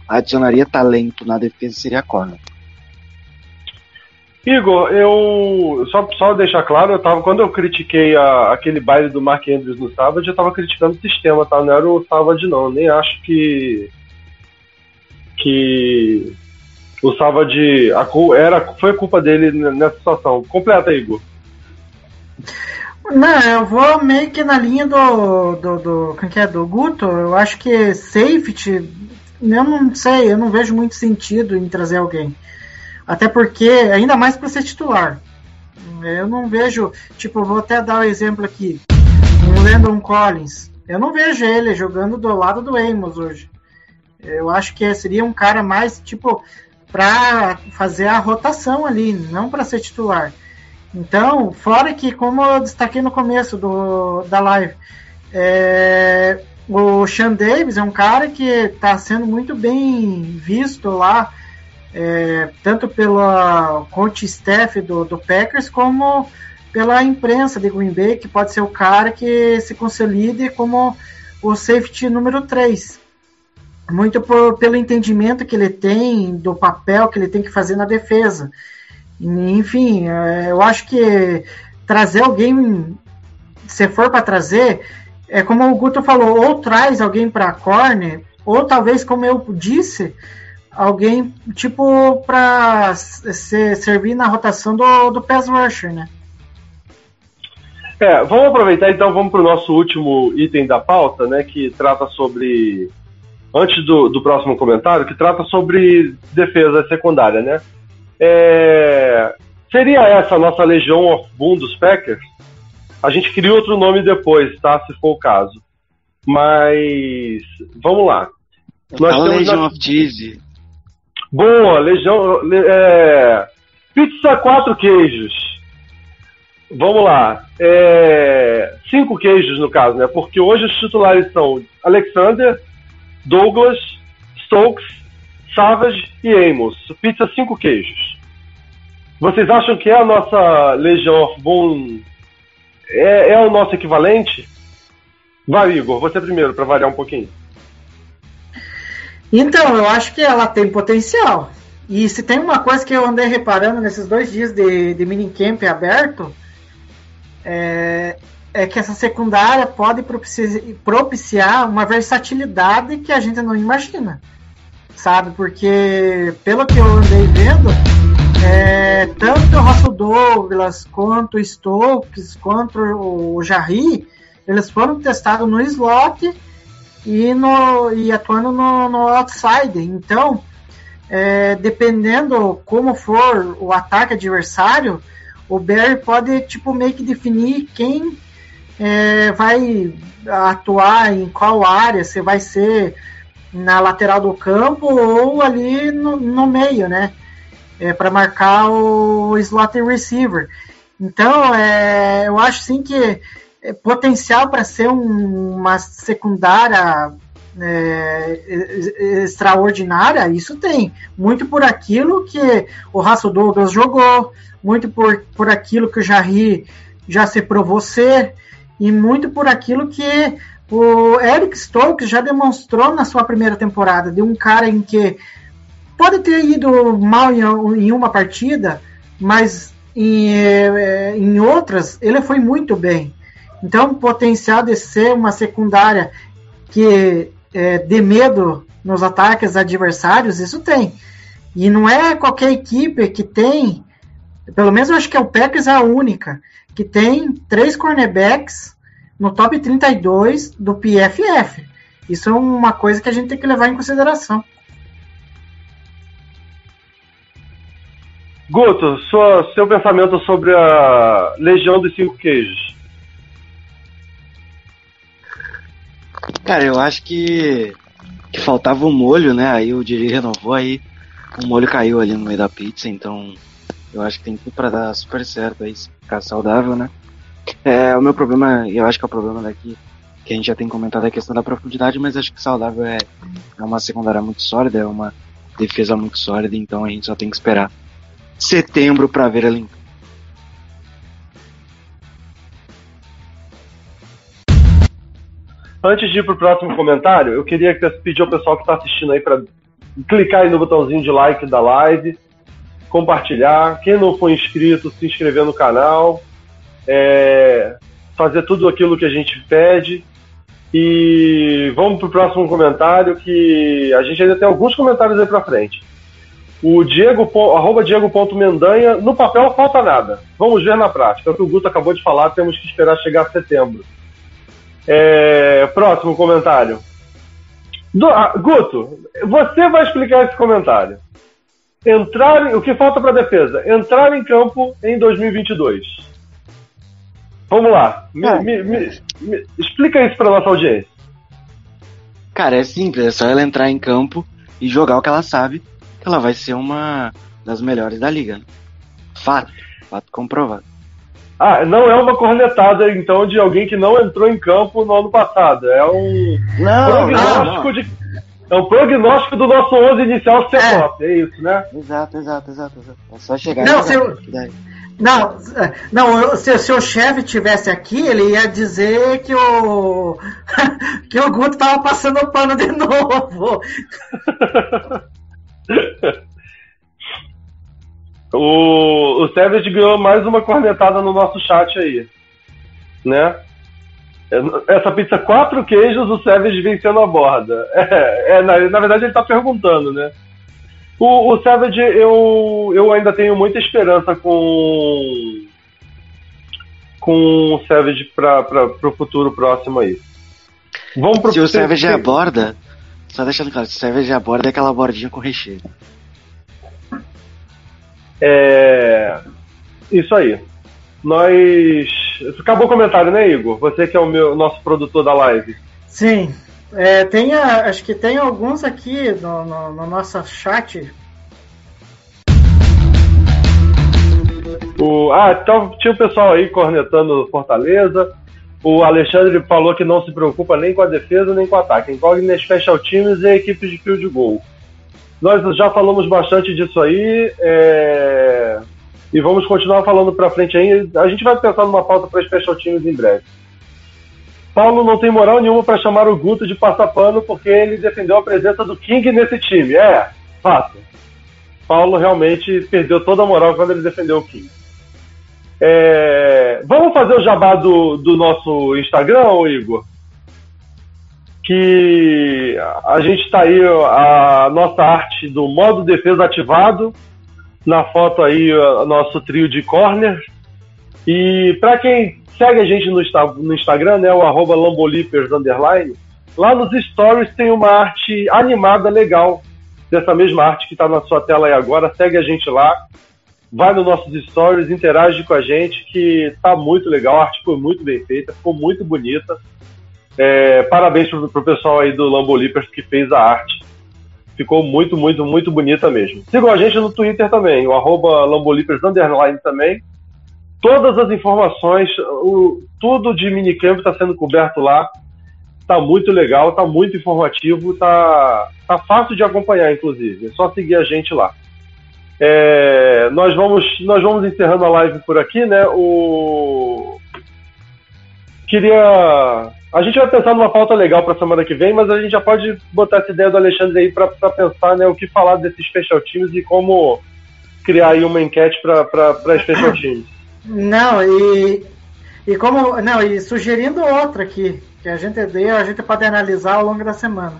adicionaria talento na defesa seria a corner. Igor, eu só, só deixar claro, eu tava, quando eu critiquei a, aquele baile do Mark Andrews no sábado, eu tava criticando o sistema, tá? Não era o Savage não, nem acho que que o Savage a, era, foi a culpa dele nessa situação. Completa, Igor. Não, eu vou meio que na linha do, do, do, é que é, do Guto. Eu acho que safety, eu não sei, eu não vejo muito sentido em trazer alguém. Até porque, ainda mais para ser titular. Eu não vejo, tipo, vou até dar o um exemplo aqui. O Landon Collins. Eu não vejo ele jogando do lado do Amos hoje. Eu acho que seria um cara mais, tipo, para fazer a rotação ali, não para ser titular. Então, fora que, como eu destaquei no começo do, da live, é, o Sean Davis é um cara que está sendo muito bem visto lá é, tanto pela coach staff do, do Packers como pela imprensa de Green Bay, que pode ser o cara que se consolide como o safety número 3. Muito por, pelo entendimento que ele tem do papel que ele tem que fazer na defesa. Enfim, é, eu acho que trazer alguém, se for para trazer, é como o Guto falou, ou traz alguém para corner, ou talvez, como eu disse, alguém tipo para servir na rotação do, do pass rusher, né? É, vamos aproveitar então, vamos para o nosso último item da pauta, né, que trata sobre, antes do, do próximo comentário, que trata sobre defesa secundária, né? É, seria essa a nossa Legião of Boom dos Packers? A gente cria outro nome depois, tá? Se for o caso. Mas, vamos lá. Nós Fala Legion na... of Cheese. Boa, Legião. É... Pizza quatro queijos. Vamos lá. É... Cinco queijos, no caso, né? Porque hoje os titulares são Alexander, Douglas, Stokes, Savage e Amos. Pizza cinco queijos. Vocês acham que é a nossa Legion of Boom? É, é o nosso equivalente? Vai, Igor, você primeiro, para variar um pouquinho. Então, eu acho que ela tem potencial. E se tem uma coisa que eu andei reparando nesses dois dias de, de minicamp aberto, é, é que essa secundária pode propiciar, uma versatilidade que a gente não imagina. Sabe? Porque, pelo que eu andei vendo, é, tanto o Russell Douglas, quanto o Stokes, quanto o Jarry, eles foram testados no slot e, no, e atuando no, no outside. Então, é, dependendo como for o ataque adversário, o Barry pode tipo meio que definir quem é, vai atuar em qual área, se vai ser na lateral do campo ou ali no, no meio, né? É, para marcar o slot receiver. Então, é, eu acho sim que é, potencial para ser um, uma secundária é, extraordinária, isso tem. Muito por aquilo que o Raço Douglas jogou, muito por, por aquilo que o Jarry já se provou ser, e muito por aquilo que o Eric Stokes já demonstrou na sua primeira temporada, de um cara em que pode ter ido mal em, uma partida, mas em, é, em outras ele foi muito bem. Então, o potencial de ser uma secundária que é, dê medo nos ataques adversários, isso tem. E não é qualquer equipe que tem, pelo menos eu acho que é o Packers a única, que tem três cornerbacks no top 32 do PFF. Isso é uma coisa que a gente tem que levar em consideração. Guto, sua, seu pensamento sobre a Legião dos Cinco Queijos. Cara, eu acho que, que faltava o um molho, né? Aí o Diri renovou, aí o molho caiu ali no meio da pizza, então eu acho que tem tudo pra dar super certo aí, ficar saudável, né? É, o meu problema, eu acho que é o problema daqui, que a gente já tem comentado a questão da profundidade, mas acho que saudável é, é uma secundária muito sólida, é uma defesa muito sólida, então a gente só tem que esperar setembro para ver ela em Antes de ir pro próximo comentário, eu queria pedir ao pessoal que está assistindo aí para clicar aí no botãozinho de like da live, compartilhar. Quem não for inscrito, se inscrever no canal, é, fazer tudo aquilo que a gente pede. E vamos pro próximo comentário, que a gente ainda tem alguns comentários aí para frente. O Diego, arroba Diego.mendanha, no papel falta nada. Vamos ver na prática. É o que o Guto acabou de falar, temos que esperar chegar a setembro. É, próximo comentário. Do, ah, Guto, você vai explicar esse comentário. Entrar, o que falta para a defesa? Entrar em campo em 2022. Vamos lá. Me, é. me, me, explica isso para nossa audiência. Cara, é simples. É só ela entrar em campo e jogar o que ela sabe. Que ela vai ser uma das melhores da liga. Né? Fato. Fato comprovado. Ah, não é uma cornetada, então, de alguém que não entrou em campo no ano passado. É um não, prognóstico não, não. de. É um prognóstico do nosso 11 inicial ser é. top, é isso, né? Exato, exato, exato, exato. É só chegar não, se eu, Não, é, não se, se o chefe tivesse aqui, ele ia dizer que o que o Guto tava passando o pano de novo. O, o Savage ganhou mais uma cornetada no nosso chat aí. Né? Essa pizza quatro queijos, o Savage vencendo a borda. É, é, na, na verdade ele tá perguntando, né? O, o Savage, eu, eu ainda tenho muita esperança com com o Savage para o futuro próximo aí. Vamos pro Se o Savage tem- aborda, só deixando claro, se o Savage aborda é aquela bordinha com recheio. É. Isso aí. Nós. Acabou o comentário, né, Igor? Você que é o meu nosso produtor da live. Sim. É, tem a- acho que tem alguns aqui no, no, no nosso chat. O... Ah, então tinha o pessoal aí cornetando Fortaleza. O Alexandre falou que não se preocupa nem com a defesa nem com o ataque. Incógnita special teams e equipes de field goal. Nós já falamos bastante disso aí. é, E vamos continuar falando pra frente aí. A gente vai pensar numa pauta para special teams em breve. Paulo não tem moral nenhuma para chamar o Guto de passapano porque ele defendeu a presença do King nesse time. É, fato. Paulo realmente perdeu toda a moral quando ele defendeu o King. É, Vamos fazer o jabá do, do nosso Instagram, Igor? Que a gente está aí, a nossa arte do modo defesa ativado. Na foto aí, o nosso trio de corner. E para quem segue a gente no, no Instagram, né, o arroba Lambolipers lá nos stories tem uma arte animada legal dessa mesma arte que está na sua tela aí agora. Segue a gente lá, vai nos nossos stories, interage com a gente, que tá muito legal. A arte foi muito bem feita, ficou muito bonita. É, parabéns pro, pro pessoal aí do Lambolipers que fez a arte. Ficou muito, muito, muito bonita mesmo. Sigam a gente no Twitter também, o arroba Lambolipers também. Todas as informações, o, tudo de minicamp está sendo coberto lá. Tá muito legal, tá muito informativo, tá, tá fácil de acompanhar, inclusive. É só seguir a gente lá. É, nós vamos nós vamos encerrando a live por aqui, né? O queria a gente vai pensar numa pauta legal para semana que vem, mas a gente já pode botar essa ideia do Alexandre aí para pensar, né, o que falar desses special teams e como criar aí uma enquete para special teams. Não, e, e como. Não, e sugerindo outra aqui, que a gente deu, a gente pode analisar ao longo da semana.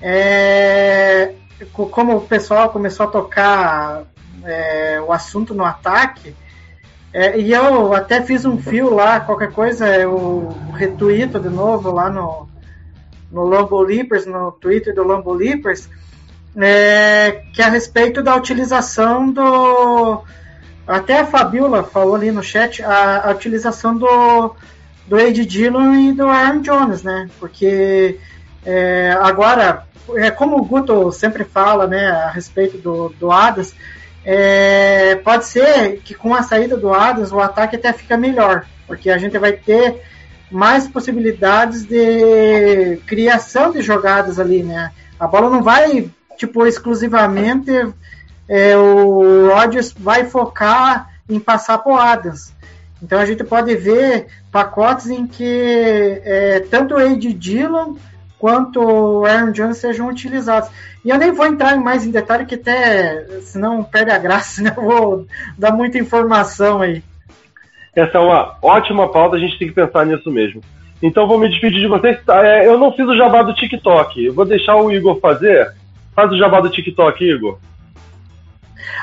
É, co- como o pessoal começou a tocar é, o assunto no ataque, é, e eu até fiz um fio lá, qualquer coisa, eu retuito de novo lá no, no Lambo Leapers, no Twitter do Lambo Leapers, é, que é a respeito da utilização do. Até a Fabiola falou ali no chat a, a utilização do, do Ed Dillon e do Aaron Jones, né? Porque é, agora, é como o Guto sempre fala, né, a respeito do, do Adams, é, pode ser que com a saída do Adams o ataque até fica melhor, porque a gente vai ter mais possibilidades de criação de jogadas ali, né? A bola não vai, tipo, exclusivamente é, o Rodgers vai focar em passar o Adams. Então a gente pode ver pacotes em que é, tanto o Ed Dillon quanto o Aaron Jones sejam utilizados. E eu nem vou entrar mais em detalhe, que até senão perde a graça, né? Eu vou dar muita informação aí. Essa é uma ótima pauta, a gente tem que pensar nisso mesmo. Então vou me despedir de vocês. É, eu não fiz o jabá do TikTok. Eu vou deixar o Igor fazer. Faz o jabá do TikTok, Igor.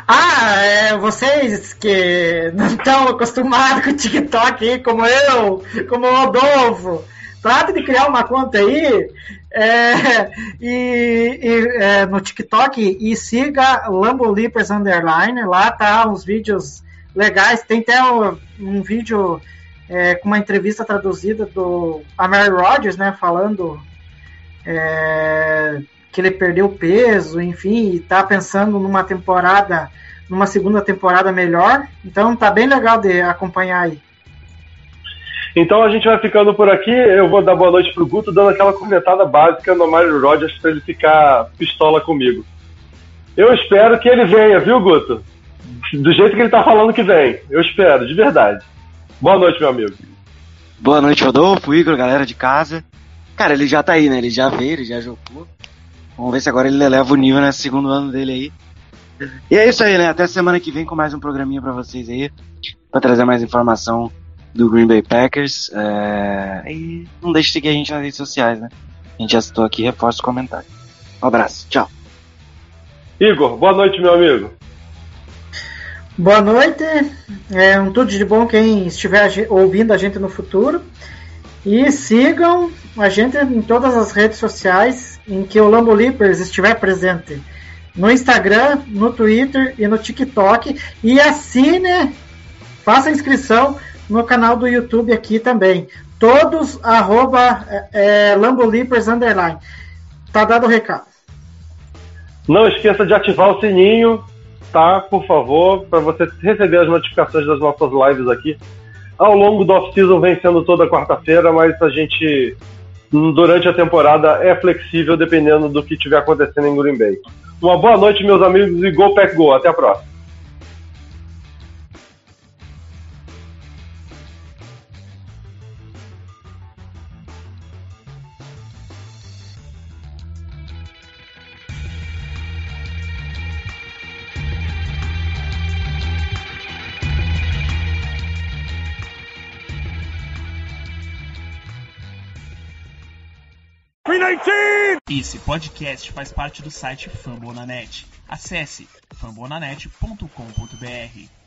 Ah, é, vocês que não estão acostumados com o TikTok aí, como eu, como o Rodolfo, trate de criar uma conta aí é, e, e, é, no TikTok e siga Lambo Leapers Underline. Lá tá uns vídeos legais. Tem até um, um vídeo é, com uma entrevista traduzida do a Mary Rogers, né, falando é, que ele perdeu peso, enfim, e tá pensando numa temporada, numa segunda temporada melhor. Então tá bem legal de acompanhar aí. Então a gente vai ficando por aqui. Eu vou dar boa noite pro Guto, dando aquela comentada básica no Mario Rogers para ele ficar pistola comigo. Eu espero que ele venha, viu, Guto? do jeito que ele tá falando que vem. Eu espero, de verdade. Boa noite, meu amigo. Boa noite, Rodolfo, Igor, galera de casa. Cara, ele já tá aí, né? Ele já veio, ele já jogou. Vamos ver se agora ele eleva o nível nesse segundo ano dele aí. E é isso aí, né? Até semana que vem com mais um programinha pra vocês aí. Pra trazer mais informação do Green Bay Packers. É... E não deixe de seguir a gente nas redes sociais, né? A gente já citou aqui, reforça o comentário. Um abraço, tchau. Igor, boa noite, meu amigo. Boa noite, é um tudo de bom quem estiver a ouvindo a gente no futuro. E sigam a gente em todas as redes sociais em que o Lambo Leapers estiver presente. No Instagram, no Twitter e no TikTok. E assine, faça inscrição no canal do YouTube aqui também. Todos arroba é, é, Lambo Leapers underline. Tá dado o recado. Não esqueça de ativar o sininho, tá? Por favor, para você receber as notificações das nossas lives aqui. Ao longo do off-season vem sendo toda quarta-feira, mas a gente, hum, durante a temporada, é flexível dependendo do que estiver acontecendo em Green Bay. Uma boa noite, meus amigos, e Go Pack Go. Até a próxima. Esse podcast faz parte do site Fambonanet. Acesse fambonanet.com.br.